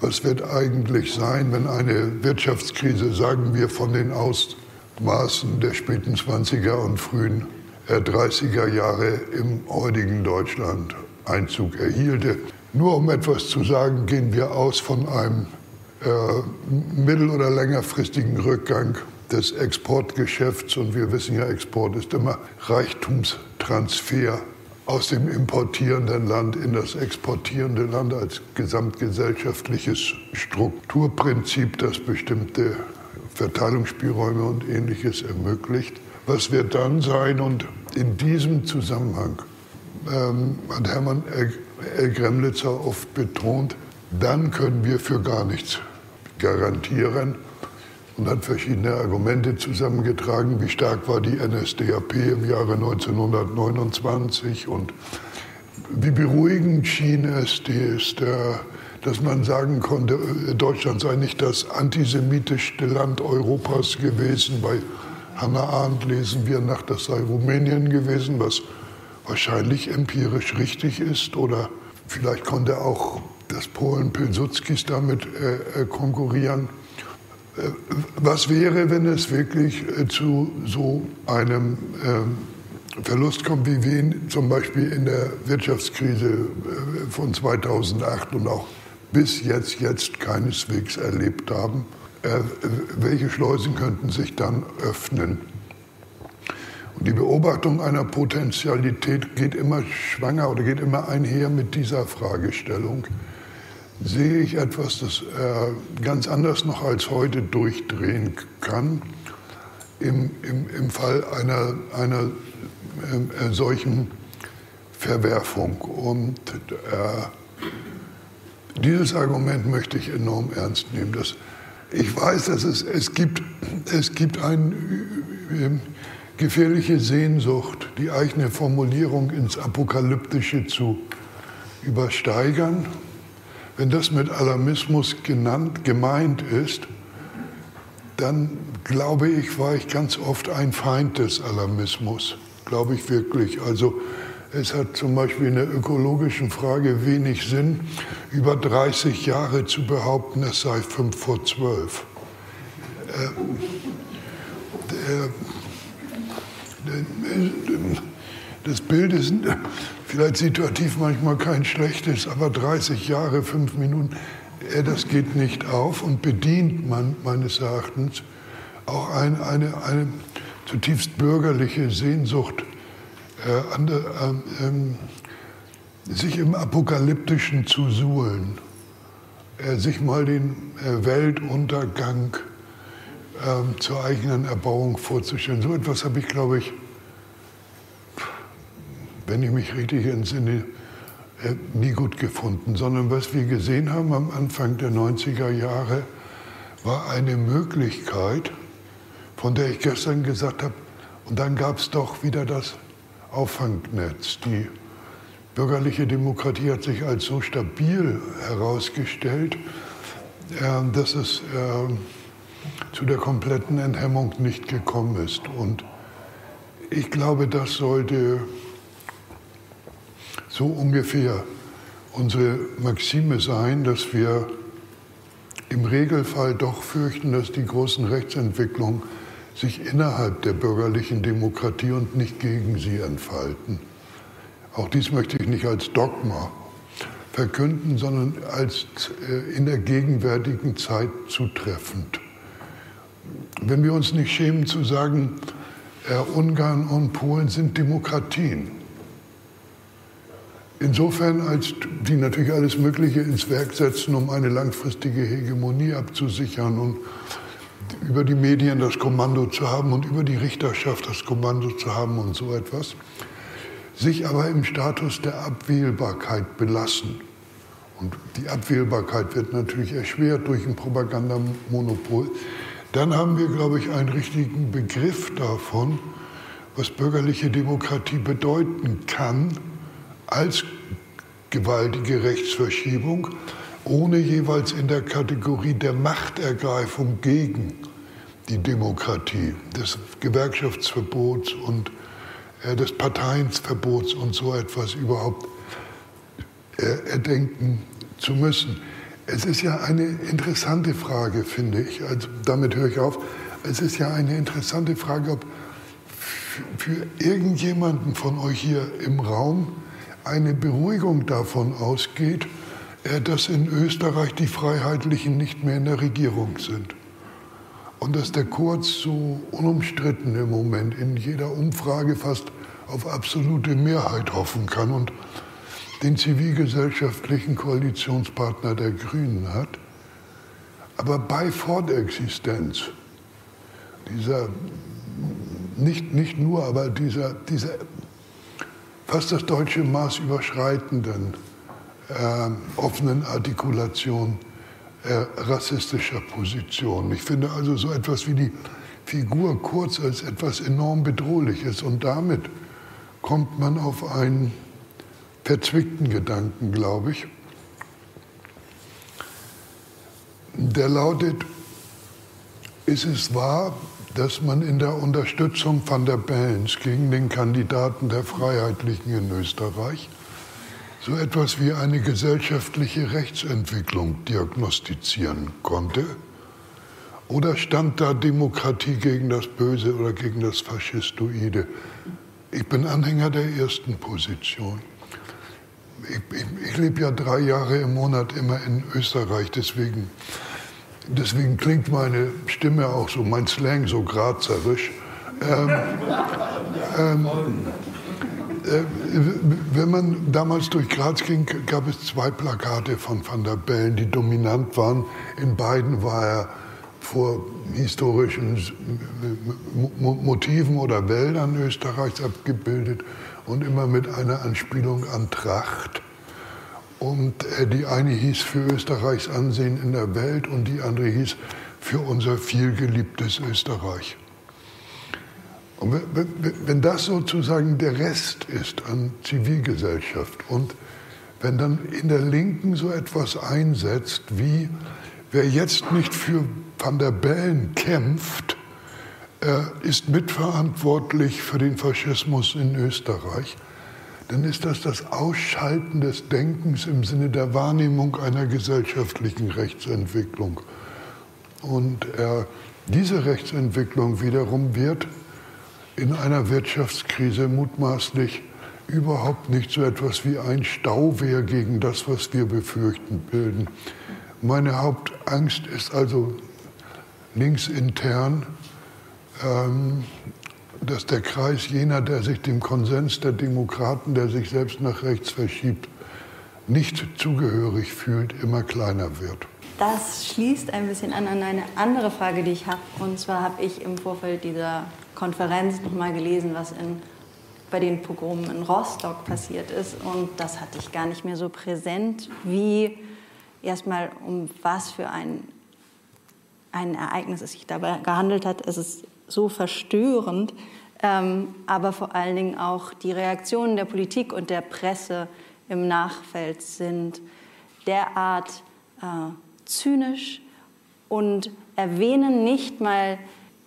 Was wird eigentlich sein, wenn eine Wirtschaftskrise, sagen wir, von den Aus Maßen der späten 20er und frühen 30er äh, Jahre im heutigen Deutschland Einzug erhielte. Nur um etwas zu sagen, gehen wir aus von einem äh, mittel- oder längerfristigen Rückgang des Exportgeschäfts. Und wir wissen ja, Export ist immer Reichtumstransfer aus dem importierenden Land in das exportierende Land als gesamtgesellschaftliches Strukturprinzip, das bestimmte Verteilungsspielräume und ähnliches ermöglicht. Was wird dann sein? Und in diesem Zusammenhang ähm, hat Hermann L. Gremlitzer oft betont, dann können wir für gar nichts garantieren und hat verschiedene Argumente zusammengetragen, wie stark war die NSDAP im Jahre 1929 und wie beruhigend schien es, der dass man sagen konnte, äh, Deutschland sei nicht das antisemitischste Land Europas gewesen. Bei Hannah Arendt lesen wir nach, das sei Rumänien gewesen, was wahrscheinlich empirisch richtig ist. Oder vielleicht konnte auch das Polen Pilsudskis damit äh, äh konkurrieren. Äh, was wäre, wenn es wirklich zu so einem äh, Verlust kommt, wie wir ihn zum Beispiel in der Wirtschaftskrise von 2008 und auch bis jetzt, jetzt keineswegs erlebt haben. Äh, welche Schleusen könnten sich dann öffnen? Und die Beobachtung einer Potentialität geht immer schwanger oder geht immer einher mit dieser Fragestellung. Sehe ich etwas, das äh, ganz anders noch als heute durchdrehen kann, im, im, im Fall einer, einer äh, solchen Verwerfung? Und äh, dieses Argument möchte ich enorm ernst nehmen. Dass ich weiß, dass es, es gibt, es gibt eine äh, gefährliche Sehnsucht, die eigene Formulierung ins Apokalyptische zu übersteigern. Wenn das mit Alarmismus genannt, gemeint ist, dann glaube ich, war ich ganz oft ein Feind des Alarmismus. Glaube ich wirklich. Also es hat zum Beispiel in der ökologischen Frage wenig Sinn, über 30 Jahre zu behaupten, es sei fünf vor zwölf. Äh, das Bild ist vielleicht situativ manchmal kein schlechtes, aber 30 Jahre, fünf Minuten, äh, das geht nicht auf und bedient meines Erachtens auch eine, eine, eine zutiefst bürgerliche Sehnsucht äh, andere, ähm, sich im Apokalyptischen zu suhlen, äh, sich mal den äh, Weltuntergang ähm, zur eigenen Erbauung vorzustellen. So etwas habe ich, glaube ich, wenn ich mich richtig entsinne, äh, nie gut gefunden, sondern was wir gesehen haben am Anfang der 90er Jahre, war eine Möglichkeit, von der ich gestern gesagt habe, und dann gab es doch wieder das Auffangnetz. Die bürgerliche Demokratie hat sich als so stabil herausgestellt, äh, dass es äh, zu der kompletten Enthemmung nicht gekommen ist. Und ich glaube, das sollte so ungefähr unsere Maxime sein, dass wir im Regelfall doch fürchten, dass die großen Rechtsentwicklungen sich innerhalb der bürgerlichen Demokratie und nicht gegen sie entfalten. Auch dies möchte ich nicht als Dogma verkünden, sondern als äh, in der gegenwärtigen Zeit zutreffend. Wenn wir uns nicht schämen zu sagen, äh, Ungarn und Polen sind Demokratien, Insofern, als die natürlich alles Mögliche ins Werk setzen, um eine langfristige Hegemonie abzusichern und über die Medien das Kommando zu haben und über die Richterschaft das Kommando zu haben und so etwas, sich aber im Status der Abwählbarkeit belassen. Und die Abwählbarkeit wird natürlich erschwert durch ein Propagandamonopol. Dann haben wir, glaube ich, einen richtigen Begriff davon, was bürgerliche Demokratie bedeuten kann als gewaltige Rechtsverschiebung, ohne jeweils in der Kategorie der Machtergreifung gegen die Demokratie, des Gewerkschaftsverbots und äh, des Parteienverbots und so etwas überhaupt äh, erdenken zu müssen. Es ist ja eine interessante Frage, finde ich. Also damit höre ich auf. Es ist ja eine interessante Frage, ob für irgendjemanden von euch hier im Raum eine Beruhigung davon ausgeht, dass in Österreich die Freiheitlichen nicht mehr in der Regierung sind. Und dass der Kurz so unumstritten im Moment in jeder Umfrage fast auf absolute Mehrheit hoffen kann und den zivilgesellschaftlichen Koalitionspartner der Grünen hat. Aber bei Fortexistenz dieser, nicht, nicht nur, aber dieser, dieser fast das deutsche Maß überschreitenden offenen Artikulation äh, rassistischer Positionen. Ich finde also so etwas wie die Figur Kurz als etwas enorm Bedrohliches und damit kommt man auf einen verzwickten Gedanken, glaube ich. Der lautet, ist es wahr, dass man in der Unterstützung van der Bellens gegen den Kandidaten der Freiheitlichen in Österreich so etwas wie eine gesellschaftliche Rechtsentwicklung diagnostizieren konnte? Oder stand da Demokratie gegen das Böse oder gegen das Faschistoide? Ich bin Anhänger der ersten Position. Ich, ich, ich lebe ja drei Jahre im Monat immer in Österreich, deswegen Deswegen klingt meine Stimme auch so, mein Slang so grazerisch. Ähm, ähm, äh, wenn man damals durch Graz ging, gab es zwei Plakate von Van der Bellen, die dominant waren. In beiden war er vor historischen Motiven oder Wäldern Österreichs abgebildet und immer mit einer Anspielung an Tracht. Und äh, die eine hieß für Österreichs Ansehen in der Welt und die andere hieß für unser vielgeliebtes Österreich. Und wenn das sozusagen der Rest ist an Zivilgesellschaft und wenn dann in der Linken so etwas einsetzt wie, wer jetzt nicht für Van der Bellen kämpft, äh, ist mitverantwortlich für den Faschismus in Österreich, dann ist das das Ausschalten des Denkens im Sinne der Wahrnehmung einer gesellschaftlichen Rechtsentwicklung. Und äh, diese Rechtsentwicklung wiederum wird in einer Wirtschaftskrise mutmaßlich überhaupt nicht so etwas wie ein Stauwehr gegen das, was wir befürchten, bilden. Meine Hauptangst ist also linksintern, ähm, dass der Kreis jener, der sich dem Konsens der Demokraten, der sich selbst nach rechts verschiebt, nicht zugehörig fühlt, immer kleiner wird. das schließt ein bisschen an an eine andere Frage, die ich habe. Und zwar habe ich im Vorfeld dieser Konferenz nochmal gelesen, was in, bei den Pogromen in Rostock passiert ist. Und das hatte ich gar nicht mehr so präsent, wie erstmal um was für ein, ein Ereignis es sich dabei gehandelt hat. Es ist so verstörend, ähm, aber vor allen Dingen auch die Reaktionen der Politik und der Presse im Nachfeld sind derart äh, zynisch und erwähnen nicht mal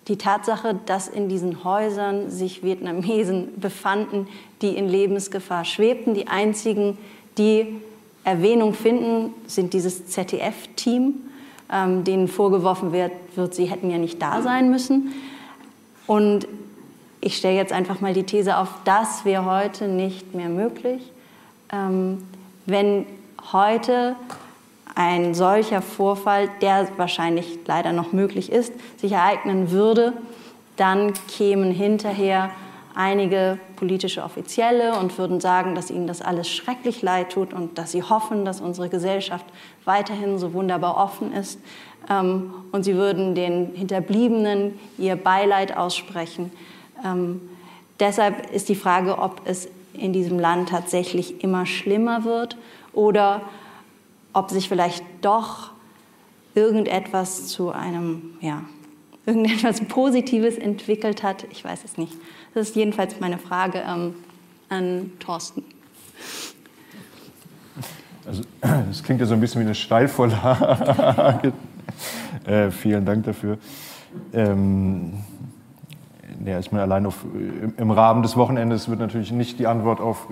die Tatsache, dass in diesen Häusern sich Vietnamesen befanden, die in Lebensgefahr schwebten. Die einzigen, die Erwähnung finden, sind dieses ZDF-Team, ähm, denen vorgeworfen wird, wird, sie hätten ja nicht da sein müssen. Und ich stelle jetzt einfach mal die These auf, das wäre heute nicht mehr möglich. Ähm, wenn heute ein solcher Vorfall, der wahrscheinlich leider noch möglich ist, sich ereignen würde, dann kämen hinterher einige politische Offizielle und würden sagen, dass ihnen das alles schrecklich leid tut und dass sie hoffen, dass unsere Gesellschaft weiterhin so wunderbar offen ist. Ähm, und sie würden den Hinterbliebenen ihr Beileid aussprechen. Ähm, deshalb ist die Frage, ob es in diesem Land tatsächlich immer schlimmer wird oder ob sich vielleicht doch irgendetwas zu einem, ja, irgendetwas (laughs) Positives entwickelt hat. Ich weiß es nicht. Das ist jedenfalls meine Frage ähm, an Thorsten. Also, (clears throat) das klingt ja so ein bisschen wie eine Steilvorlage. (laughs) äh, vielen Dank dafür. Ähm, ja, ich meine, allein auf, im Rahmen des Wochenendes wird natürlich nicht die Antwort auf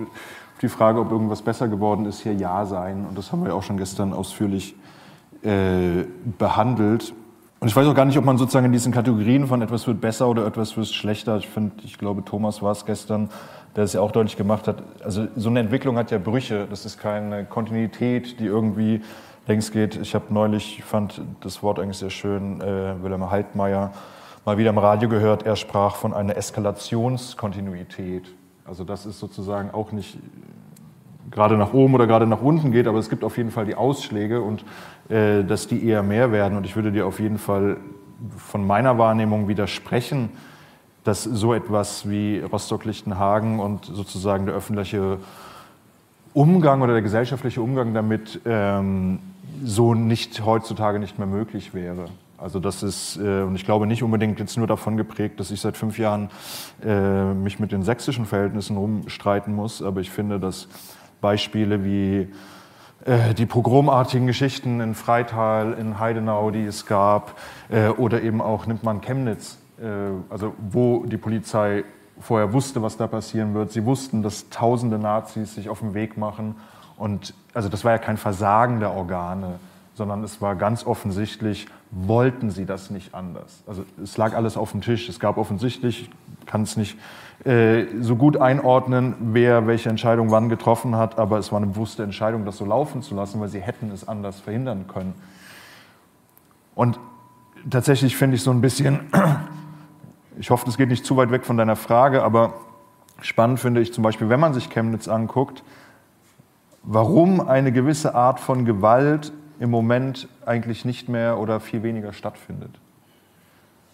die Frage, ob irgendwas besser geworden ist, hier Ja sein. Und das haben wir auch schon gestern ausführlich äh, behandelt. Und ich weiß auch gar nicht, ob man sozusagen in diesen Kategorien von etwas wird besser oder etwas wird schlechter. Ich finde, ich glaube, Thomas war es gestern, der es ja auch deutlich gemacht hat. Also so eine Entwicklung hat ja Brüche. Das ist keine Kontinuität, die irgendwie längs geht. Ich habe neulich, fand das Wort eigentlich sehr schön, äh, Wilhelm Heidmeier mal wieder im Radio gehört. Er sprach von einer Eskalationskontinuität. Also das ist sozusagen auch nicht gerade nach oben oder gerade nach unten geht, aber es gibt auf jeden Fall die Ausschläge und äh, dass die eher mehr werden. Und ich würde dir auf jeden Fall von meiner Wahrnehmung widersprechen, dass so etwas wie Rostock-Lichtenhagen und sozusagen der öffentliche Umgang oder der gesellschaftliche Umgang damit ähm, so nicht heutzutage nicht mehr möglich wäre. Also das ist, äh, und ich glaube nicht unbedingt jetzt nur davon geprägt, dass ich seit fünf Jahren äh, mich mit den sächsischen Verhältnissen rumstreiten muss, aber ich finde, dass Beispiele wie äh, die pogromartigen Geschichten in Freital, in Heidenau, die es gab, oder eben auch nimmt man Chemnitz, also wo die Polizei vorher wusste, was da passieren wird. Sie wussten, dass tausende Nazis sich auf den Weg machen. Und also das war ja kein Versagen der Organe, sondern es war ganz offensichtlich, wollten sie das nicht anders. Also es lag alles auf dem Tisch. Es gab offensichtlich, kann es nicht äh, so gut einordnen, wer welche Entscheidung wann getroffen hat, aber es war eine bewusste Entscheidung, das so laufen zu lassen, weil sie hätten es anders verhindern können. Und tatsächlich finde ich so ein bisschen, ich hoffe, das geht nicht zu weit weg von deiner Frage, aber spannend finde ich zum Beispiel, wenn man sich Chemnitz anguckt, warum eine gewisse Art von Gewalt im Moment eigentlich nicht mehr oder viel weniger stattfindet.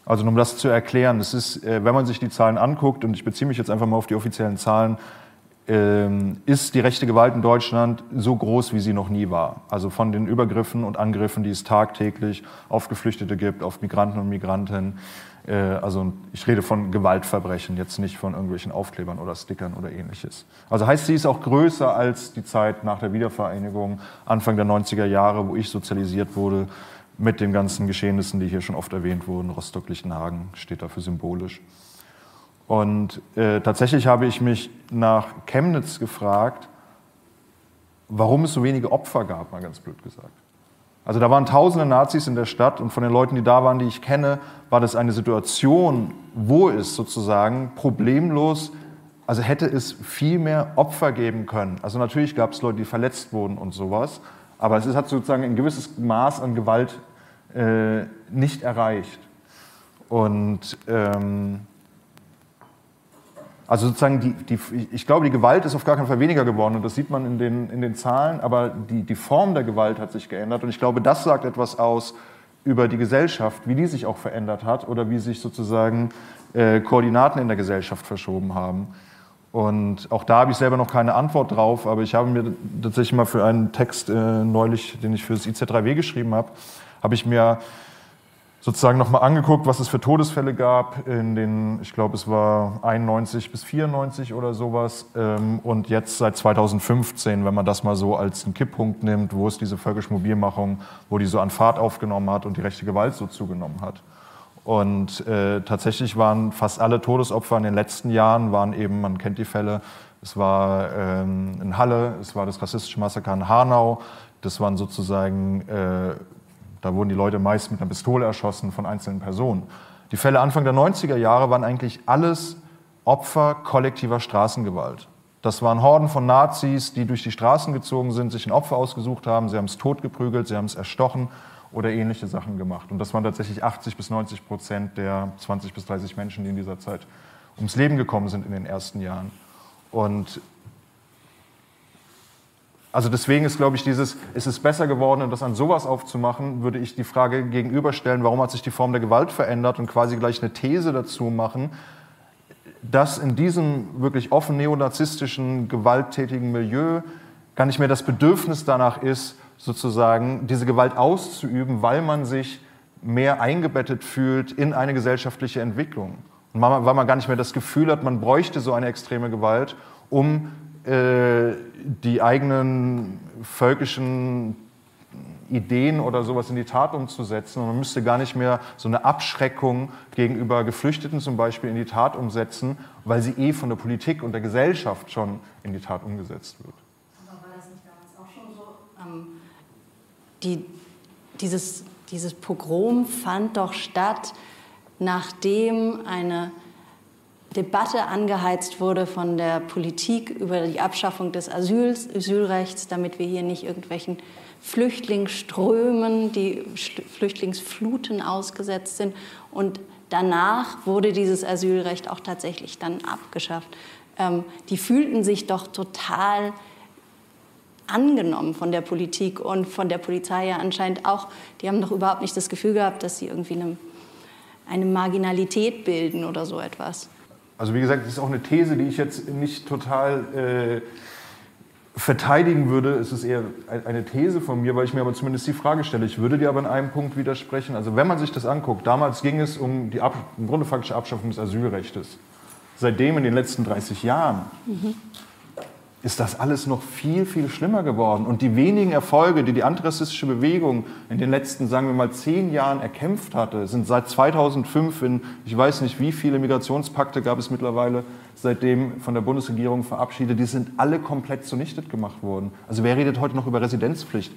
Also um das zu erklären, das ist, äh, wenn man sich die Zahlen anguckt, und ich beziehe mich jetzt einfach mal auf die offiziellen Zahlen, ähm, ist die rechte Gewalt in Deutschland so groß, wie sie noch nie war. Also von den Übergriffen und Angriffen, die es tagtäglich auf Geflüchtete gibt, auf Migranten und Migrantinnen, also ich rede von Gewaltverbrechen, jetzt nicht von irgendwelchen Aufklebern oder Stickern oder ähnliches. Also heißt, sie ist auch größer als die Zeit nach der Wiedervereinigung, Anfang der 90er Jahre, wo ich sozialisiert wurde, mit den ganzen Geschehnissen, die hier schon oft erwähnt wurden. Rostock-Lichtenhagen steht dafür symbolisch. Und äh, tatsächlich habe ich mich nach Chemnitz gefragt, warum es so wenige Opfer gab, mal ganz blöd gesagt. Also da waren tausende Nazis in der Stadt und von den Leuten, die da waren, die ich kenne, war das eine Situation, wo es sozusagen problemlos, also hätte es viel mehr Opfer geben können. Also natürlich gab es Leute, die verletzt wurden und sowas, aber es hat sozusagen ein gewisses Maß an Gewalt äh, nicht erreicht. Und ähm, Also sozusagen, die, die, ich glaube, die Gewalt ist auf gar keinen Fall weniger geworden und das sieht man in den, in den Zahlen, aber die, die Form der Gewalt hat sich geändert und ich glaube, das sagt etwas aus über die Gesellschaft, wie die sich auch verändert hat oder wie sich sozusagen äh, Koordinaten in der Gesellschaft verschoben haben. Und auch da habe ich selber noch keine Antwort drauf, aber ich habe mir tatsächlich mal für einen Text äh, neulich, den ich für das IZ3W geschrieben habe, habe ich mir sozusagen nochmal angeguckt, was es für Todesfälle gab in den, ich glaube, es war 91 bis 94 oder sowas. Ähm, und jetzt seit 2015, wenn man das mal so als einen Kipppunkt nimmt, wo es diese völkische Mobilmachung, wo die so an Fahrt aufgenommen hat und die rechte Gewalt so zugenommen hat. Und äh, tatsächlich waren fast alle Todesopfer in den letzten Jahren, waren eben, man kennt die Fälle, es war ähm, in Halle, es war das rassistische Massaker in Hanau, das waren sozusagen äh, da wurden die Leute meist mit einer Pistole erschossen von einzelnen Personen. Die Fälle Anfang der 90er Jahre waren eigentlich alles Opfer kollektiver Straßengewalt. Das waren Horden von Nazis, die durch die Straßen gezogen sind, sich ein Opfer ausgesucht haben, sie haben es totgeprügelt, sie haben es erstochen oder ähnliche Sachen gemacht. Und das waren tatsächlich 80 bis 90 Prozent der 20 bis 30 Menschen, die in dieser Zeit ums Leben gekommen sind in den ersten Jahren. Und also deswegen ist, glaube ich, dieses, ist es besser geworden, das an sowas aufzumachen, würde ich die Frage gegenüberstellen, warum hat sich die Form der Gewalt verändert und quasi gleich eine These dazu machen, dass in diesem wirklich offen neonazistischen, gewalttätigen Milieu gar nicht mehr das Bedürfnis danach ist, sozusagen diese Gewalt auszuüben, weil man sich mehr eingebettet fühlt in eine gesellschaftliche Entwicklung. Und weil man gar nicht mehr das Gefühl hat, man bräuchte so eine extreme Gewalt, um äh, die eigenen völkischen Ideen oder sowas in die Tat umzusetzen. Und man müsste gar nicht mehr so eine Abschreckung gegenüber Geflüchteten zum Beispiel in die Tat umsetzen, weil sie eh von der Politik und der Gesellschaft schon in die Tat umgesetzt wird. Aber war das nicht damals auch schon so? Ähm, die, dieses, dieses Pogrom fand doch statt, nachdem eine Debatte angeheizt wurde von der Politik über die Abschaffung des Asyls, Asylrechts, damit wir hier nicht irgendwelchen Flüchtlingsströmen, die Flüchtlingsfluten ausgesetzt sind. Und danach wurde dieses Asylrecht auch tatsächlich dann abgeschafft. Ähm, die fühlten sich doch total angenommen von der Politik und von der Polizei ja anscheinend auch. Die haben doch überhaupt nicht das Gefühl gehabt, dass sie irgendwie eine, eine Marginalität bilden oder so etwas. Also wie gesagt, das ist auch eine These, die ich jetzt nicht total äh, verteidigen würde. Es ist eher eine These von mir, weil ich mir aber zumindest die Frage stelle. Ich würde dir aber in einem Punkt widersprechen. Also wenn man sich das anguckt, damals ging es um die Ab im Grunde faktische Abschaffung des Asylrechts. Seitdem in den letzten 30 Jahren mhm ist das alles noch viel, viel schlimmer geworden. Und die wenigen Erfolge, die die antirassistische Bewegung in den letzten, sagen wir mal, zehn Jahren erkämpft hatte, sind seit 2005 in, ich weiß nicht, wie viele Migrationspakte gab es mittlerweile seitdem von der Bundesregierung verabschiedet, die sind alle komplett zunichte gemacht worden. Also wer redet heute noch über Residenzpflicht?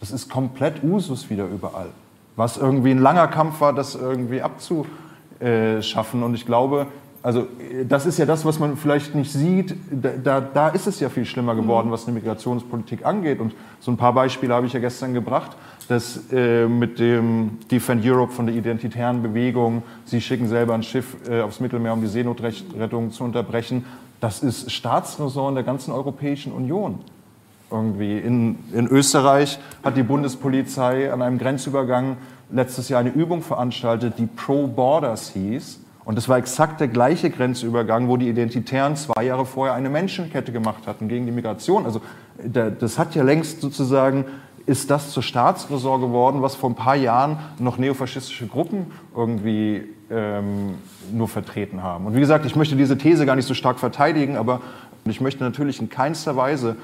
Das ist komplett Usus wieder überall. Was irgendwie ein langer Kampf war, das irgendwie abzuschaffen. Und ich glaube, also das ist ja das, was man vielleicht nicht sieht. Da, da ist es ja viel schlimmer geworden, mhm. was die Migrationspolitik angeht. Und so ein paar Beispiele habe ich ja gestern gebracht. dass äh, mit dem Defend Europe von der identitären Bewegung, sie schicken selber ein Schiff äh, aufs Mittelmeer, um die Seenotrettung zu unterbrechen. Das ist Staatsräson der ganzen Europäischen Union. Irgendwie. In, in Österreich hat die Bundespolizei an einem Grenzübergang letztes Jahr eine Übung veranstaltet, die Pro Borders hieß und das war exakt der gleiche Grenzübergang, wo die Identitären zwei Jahre vorher eine Menschenkette gemacht hatten gegen die Migration. Also das hat ja längst sozusagen, ist das zur Staatsräson geworden, was vor ein paar Jahren noch neofaschistische Gruppen irgendwie ähm, nur vertreten haben. Und wie gesagt, ich möchte diese These gar nicht so stark verteidigen, aber ich möchte natürlich in keinster Weise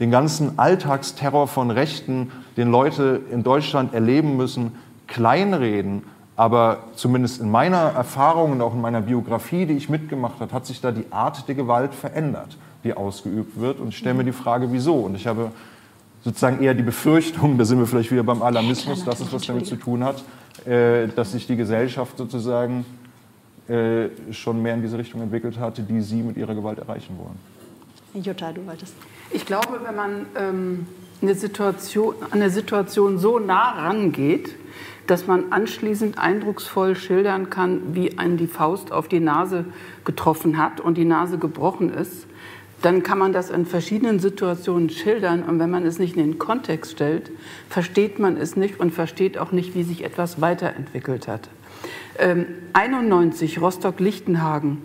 den ganzen Alltagsterror von Rechten, den Leute in Deutschland erleben müssen, kleinreden aber zumindest in meiner Erfahrung und auch in meiner Biografie, die ich mitgemacht habe, hat sich da die Art der Gewalt verändert, die ausgeübt wird. Und ich stelle mir die Frage, wieso. Und ich habe sozusagen eher die Befürchtung, da sind wir vielleicht wieder beim Alarmismus, dass es was damit zu tun hat, äh, dass sich die Gesellschaft sozusagen äh, schon mehr in diese Richtung entwickelt hatte, die Sie mit ihrer Gewalt erreichen wollen. Jutta, du wolltest. Ich glaube, wenn man ähm, eine Situation, an eine Situation so nah rangeht, dass man anschließend eindrucksvoll schildern kann, wie einen die Faust auf die Nase getroffen hat und die Nase gebrochen ist, dann kann man das in verschiedenen Situationen schildern. Und wenn man es nicht in den Kontext stellt, versteht man es nicht und versteht auch nicht, wie sich etwas weiterentwickelt hat. Ähm, 91, Rostock-Lichtenhagen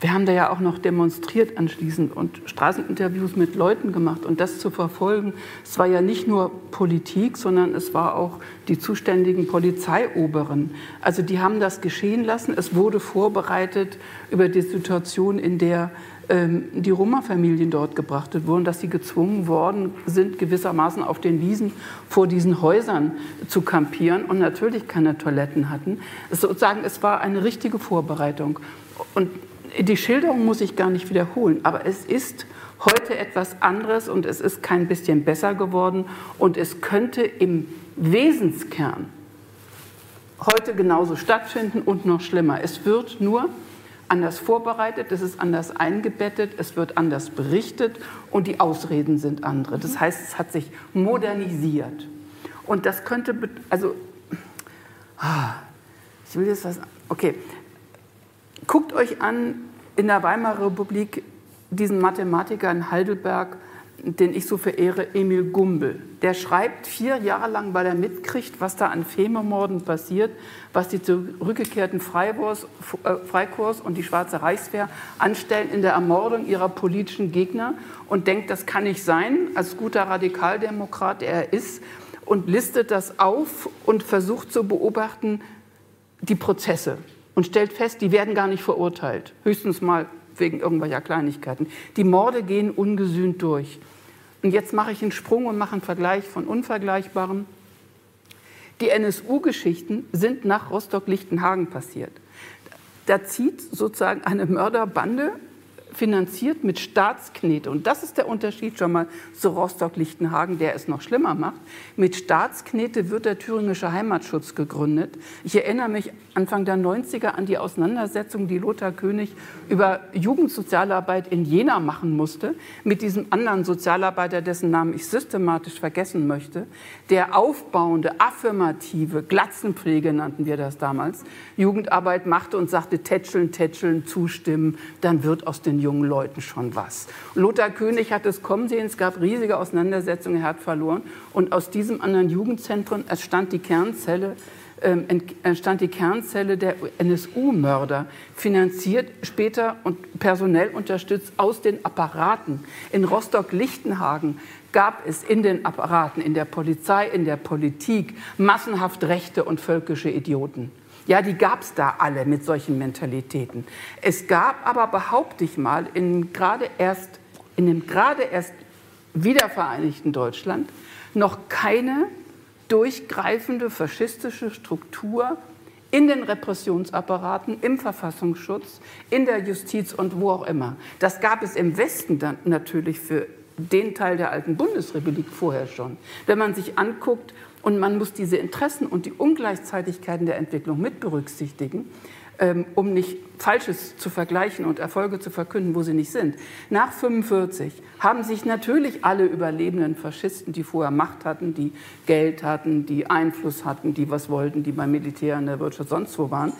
wir haben da ja auch noch demonstriert anschließend und Straßeninterviews mit Leuten gemacht und das zu verfolgen. Es war ja nicht nur Politik, sondern es war auch die zuständigen Polizeioberen. Also die haben das geschehen lassen. Es wurde vorbereitet über die Situation, in der ähm, die Roma-Familien dort gebracht wurden, dass sie gezwungen worden sind, gewissermaßen auf den Wiesen vor diesen Häusern zu kampieren und natürlich keine Toiletten hatten. Es, sozusagen, es war eine richtige Vorbereitung. Und die Schilderung muss ich gar nicht wiederholen, aber es ist heute etwas anderes und es ist kein bisschen besser geworden und es könnte im Wesenskern heute genauso stattfinden und noch schlimmer. Es wird nur anders vorbereitet, es ist anders eingebettet, es wird anders berichtet und die Ausreden sind andere. Das heißt, es hat sich modernisiert. Und das könnte, also, ah, ich will jetzt was, okay, Guckt euch an in der Weimarer Republik diesen Mathematiker in Heidelberg, den ich so verehre, Emil Gumbel. Der schreibt vier Jahre lang, weil er mitkriegt, was da an Fememorden passiert, was die zurückgekehrten Freikorps, äh, Freikorps und die Schwarze Reichswehr anstellen in der Ermordung ihrer politischen Gegner und denkt, das kann nicht sein, als guter Radikaldemokrat, der er ist, und listet das auf und versucht zu beobachten, die Prozesse und stellt fest, die werden gar nicht verurteilt, höchstens mal wegen irgendwelcher Kleinigkeiten. Die Morde gehen ungesühnt durch. Und jetzt mache ich einen Sprung und mache einen Vergleich von Unvergleichbarem. Die NSU-Geschichten sind nach Rostock-Lichtenhagen passiert. Da zieht sozusagen eine Mörderbande finanziert mit Staatsknete. Und das ist der Unterschied schon mal zu Rostock-Lichtenhagen, der es noch schlimmer macht. Mit Staatsknete wird der thüringische Heimatschutz gegründet. Ich erinnere mich Anfang der 90er an die Auseinandersetzung, die Lothar König über Jugendsozialarbeit in Jena machen musste, mit diesem anderen Sozialarbeiter, dessen Namen ich systematisch vergessen möchte, der aufbauende, affirmative, Glatzenpflege nannten wir das damals, Jugendarbeit machte und sagte, tätscheln, tätscheln, zustimmen, dann wird aus den jungen Leuten schon was. Lothar König hat es kommen sehen, es gab riesige Auseinandersetzungen, er hat verloren und aus diesem anderen Jugendzentrum entstand die Kernzelle ähm, entstand die Kernzelle der NSU-Mörder, finanziert später und personell unterstützt aus den Apparaten. In Rostock-Lichtenhagen gab es in den Apparaten, in der Polizei, in der Politik massenhaft rechte und völkische Idioten. Ja, die gab es da alle mit solchen Mentalitäten. Es gab aber, behaupte ich mal, in gerade erst, in dem gerade erst wiedervereinigten Deutschland noch keine durchgreifende faschistische Struktur in den Repressionsapparaten, im Verfassungsschutz, in der Justiz und wo auch immer. Das gab es im Westen dann natürlich für den Teil der alten Bundesrepublik vorher schon. Wenn man sich anguckt, und man muss diese Interessen und die Ungleichzeitigkeiten der Entwicklung mit berücksichtigen, ähm, um nicht Falsches zu vergleichen und Erfolge zu verkünden, wo sie nicht sind. Nach 1945 haben sich natürlich alle überlebenden Faschisten, die vorher Macht hatten, die Geld hatten, die Einfluss hatten, die was wollten, die beim Militär, in der Wirtschaft, sonst wo waren,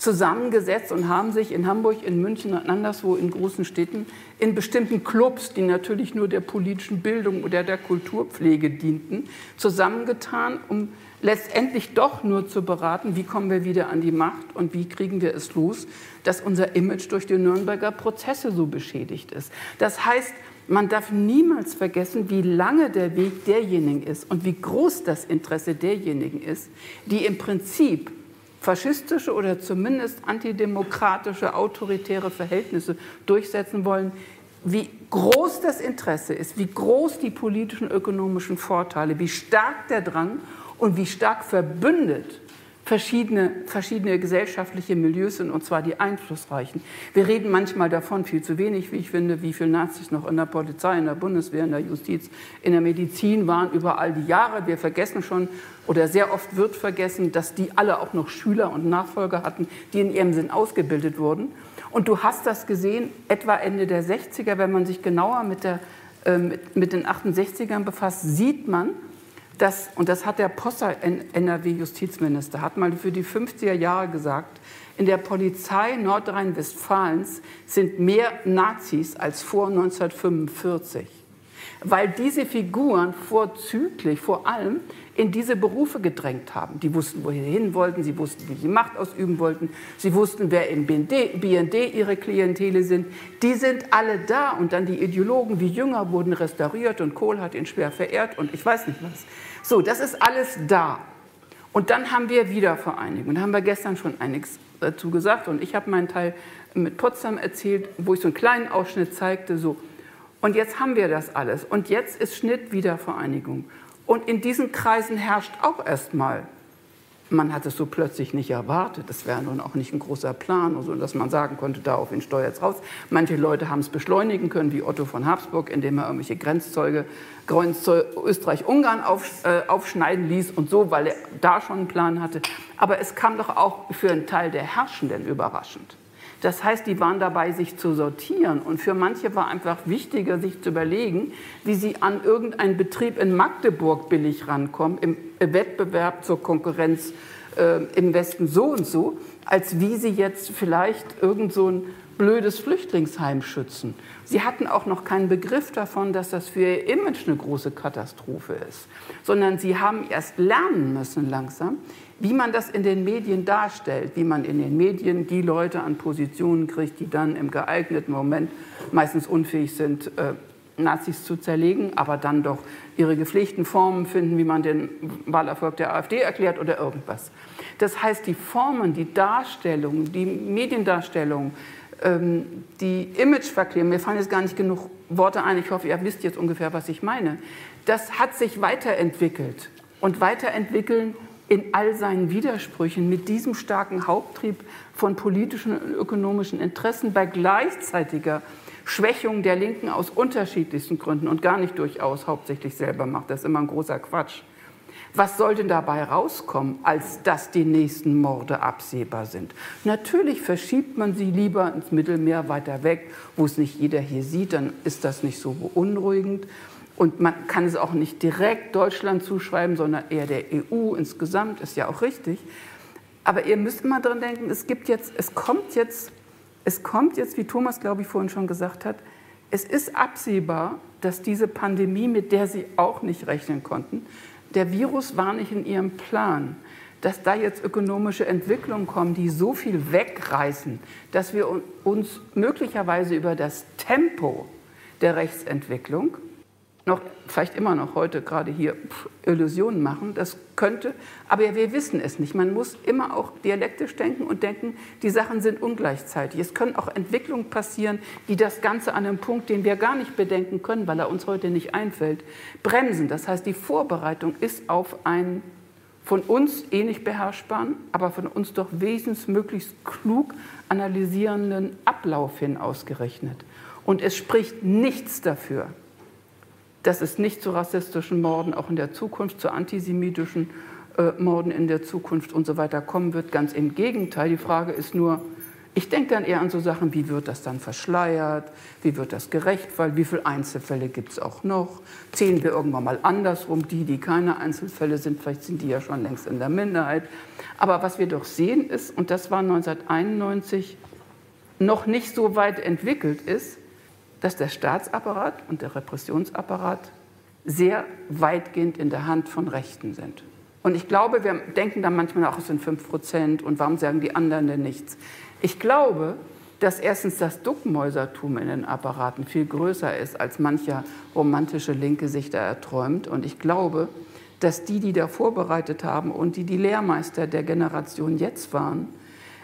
zusammengesetzt und haben sich in Hamburg, in München und anderswo in großen Städten in bestimmten Clubs, die natürlich nur der politischen Bildung oder der Kulturpflege dienten, zusammengetan, um letztendlich doch nur zu beraten, wie kommen wir wieder an die Macht und wie kriegen wir es los, dass unser Image durch die Nürnberger Prozesse so beschädigt ist. Das heißt, man darf niemals vergessen, wie lange der Weg derjenigen ist und wie groß das Interesse derjenigen ist, die im Prinzip faschistische oder zumindest antidemokratische, autoritäre Verhältnisse durchsetzen wollen, wie groß das Interesse ist, wie groß die politischen, ökonomischen Vorteile, wie stark der Drang und wie stark verbündet verschiedene, verschiedene gesellschaftliche Milieus sind, und zwar die einflussreichen. Wir reden manchmal davon, viel zu wenig, wie ich finde, wie viele Nazis noch in der Polizei, in der Bundeswehr, in der Justiz, in der Medizin waren über all die Jahre. Wir vergessen schon, oder sehr oft wird vergessen, dass die alle auch noch Schüler und Nachfolger hatten, die in ihrem Sinn ausgebildet wurden. Und du hast das gesehen, etwa Ende der 60er, wenn man sich genauer mit der äh, mit, mit den 68ern befasst, sieht man, dass, und das hat der Posser, NRW-Justizminister, hat mal für die 50er Jahre gesagt, in der Polizei Nordrhein-Westfalens sind mehr Nazis als vor 1945 weil diese Figuren vorzüglich vor allem in diese Berufe gedrängt haben. Die wussten, wo sie hin wollten, sie wussten, wie sie Macht ausüben wollten, sie wussten, wer im BND, BND ihre Klientele sind. Die sind alle da und dann die Ideologen wie Jünger wurden restauriert und Kohl hat ihn schwer verehrt und ich weiß nicht was. So, das ist alles da. Und dann haben wir Wiedervereinigung. Da haben wir gestern schon einiges dazu gesagt und ich habe meinen Teil mit Potsdam erzählt, wo ich so einen kleinen Ausschnitt zeigte, so und jetzt haben wir das alles. Und jetzt ist Schnitt Wiedervereinigung. Und in diesen Kreisen herrscht auch erstmal, man hat es so plötzlich nicht erwartet, das wäre nun auch nicht ein großer Plan, so, dass man sagen konnte, daraufhin steuert es raus. Manche Leute haben es beschleunigen können, wie Otto von Habsburg, indem er irgendwelche Grenzzeuge Österreich-Ungarn auf, äh, aufschneiden ließ und so, weil er da schon einen Plan hatte. Aber es kam doch auch für einen Teil der Herrschenden überraschend. Das heißt, die waren dabei, sich zu sortieren. Und für manche war einfach wichtiger, sich zu überlegen, wie sie an irgendeinen Betrieb in Magdeburg billig rankommen, im Wettbewerb zur Konkurrenz äh, im Westen so und so, als wie sie jetzt vielleicht irgend so ein blödes Flüchtlingsheim schützen. Sie hatten auch noch keinen Begriff davon, dass das für ihr Image eine große Katastrophe ist, sondern sie haben erst lernen müssen langsam, wie man das in den Medien darstellt, wie man in den Medien die Leute an Positionen kriegt, die dann im geeigneten Moment meistens unfähig sind, äh, Nazis zu zerlegen, aber dann doch ihre gepflegten Formen finden, wie man den Wahlerfolg der AfD erklärt oder irgendwas. Das heißt, die Formen, die Darstellung, die Mediendarstellung, die Imageverklärung, mir fallen jetzt gar nicht genug Worte ein, ich hoffe, ihr wisst jetzt ungefähr, was ich meine, das hat sich weiterentwickelt. Und weiterentwickeln in all seinen Widersprüchen mit diesem starken Haupttrieb von politischen und ökonomischen Interessen bei gleichzeitiger Schwächung der Linken aus unterschiedlichsten Gründen und gar nicht durchaus hauptsächlich selber macht. Das ist immer ein großer Quatsch. Was soll denn dabei rauskommen, als dass die nächsten Morde absehbar sind? Natürlich verschiebt man sie lieber ins Mittelmeer weiter weg, wo es nicht jeder hier sieht, dann ist das nicht so beunruhigend. Und man kann es auch nicht direkt Deutschland zuschreiben, sondern eher der EU insgesamt, ist ja auch richtig. Aber ihr müsst immer dran denken, es gibt jetzt, es kommt jetzt, es kommt jetzt, wie Thomas, glaube ich, vorhin schon gesagt hat, es ist absehbar, dass diese Pandemie, mit der sie auch nicht rechnen konnten, der Virus war nicht in ihrem Plan, dass da jetzt ökonomische Entwicklungen kommen, die so viel wegreißen, dass wir uns möglicherweise über das Tempo der Rechtsentwicklung noch, vielleicht immer noch heute gerade hier Illusionen machen. Das könnte, aber wir wissen es nicht. Man muss immer auch dialektisch denken und denken, die Sachen sind ungleichzeitig. Es können auch Entwicklungen passieren, die das Ganze an einem Punkt, den wir gar nicht bedenken können, weil er uns heute nicht einfällt, bremsen. Das heißt, die Vorbereitung ist auf einen von uns eh nicht beherrschbaren, aber von uns doch wesensmöglichst klug analysierenden Ablauf hin ausgerechnet. Und es spricht nichts dafür, dass es nicht zu rassistischen Morden auch in der Zukunft, zu antisemitischen äh, Morden in der Zukunft und so weiter kommen wird. Ganz im Gegenteil. Die Frage ist nur, ich denke dann eher an so Sachen, wie wird das dann verschleiert, wie wird das gerecht, weil wie viele Einzelfälle gibt es auch noch? Zählen wir irgendwann mal andersrum, die, die keine Einzelfälle sind, vielleicht sind die ja schon längst in der Minderheit. Aber was wir doch sehen ist, und das war 1991 noch nicht so weit entwickelt ist, dass der Staatsapparat und der Repressionsapparat sehr weitgehend in der Hand von Rechten sind. Und ich glaube, wir denken dann manchmal auch, es sind 5 Prozent und warum sagen die anderen denn nichts? Ich glaube, dass erstens das Duckmäusertum in den Apparaten viel größer ist, als mancher romantische Linke sich da erträumt. Und ich glaube, dass die, die da vorbereitet haben und die die Lehrmeister der Generation jetzt waren,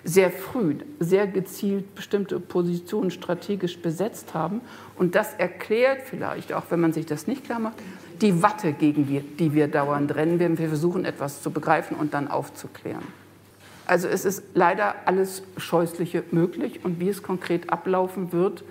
sehr früh, sehr gezielt bestimmte Positionen strategisch besetzt haben. Und das erklärt vielleicht, auch wenn man sich das nicht klar macht, die Watte, gegen die wir dauernd rennen, wenn wir versuchen, etwas zu begreifen und dann aufzuklären. Also es ist leider alles Scheußliche möglich und wie es konkret ablaufen wird,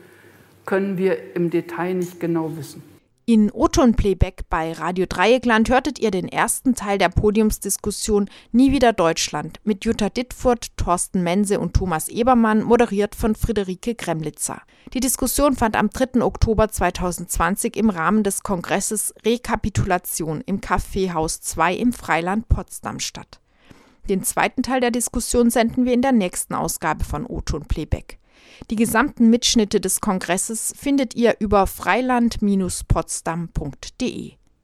können wir im Detail nicht genau wissen. In O-Ton-Playback bei Radio Dreieckland hörtet ihr den ersten Teil der Podiumsdiskussion Nie wieder Deutschland mit Jutta Dittfurt, Thorsten Mense und Thomas Ebermann, moderiert von Friederike Gremlitzer. Die Diskussion fand am 3. Oktober 2020 im Rahmen des Kongresses Rekapitulation im Kaffeehaus 2 im Freiland Potsdam statt. Den zweiten Teil der Diskussion senden wir in der nächsten Ausgabe von O-Ton-Playback. Die gesamten Mitschnitte des Kongresses findet ihr über freiland-potsdam.de.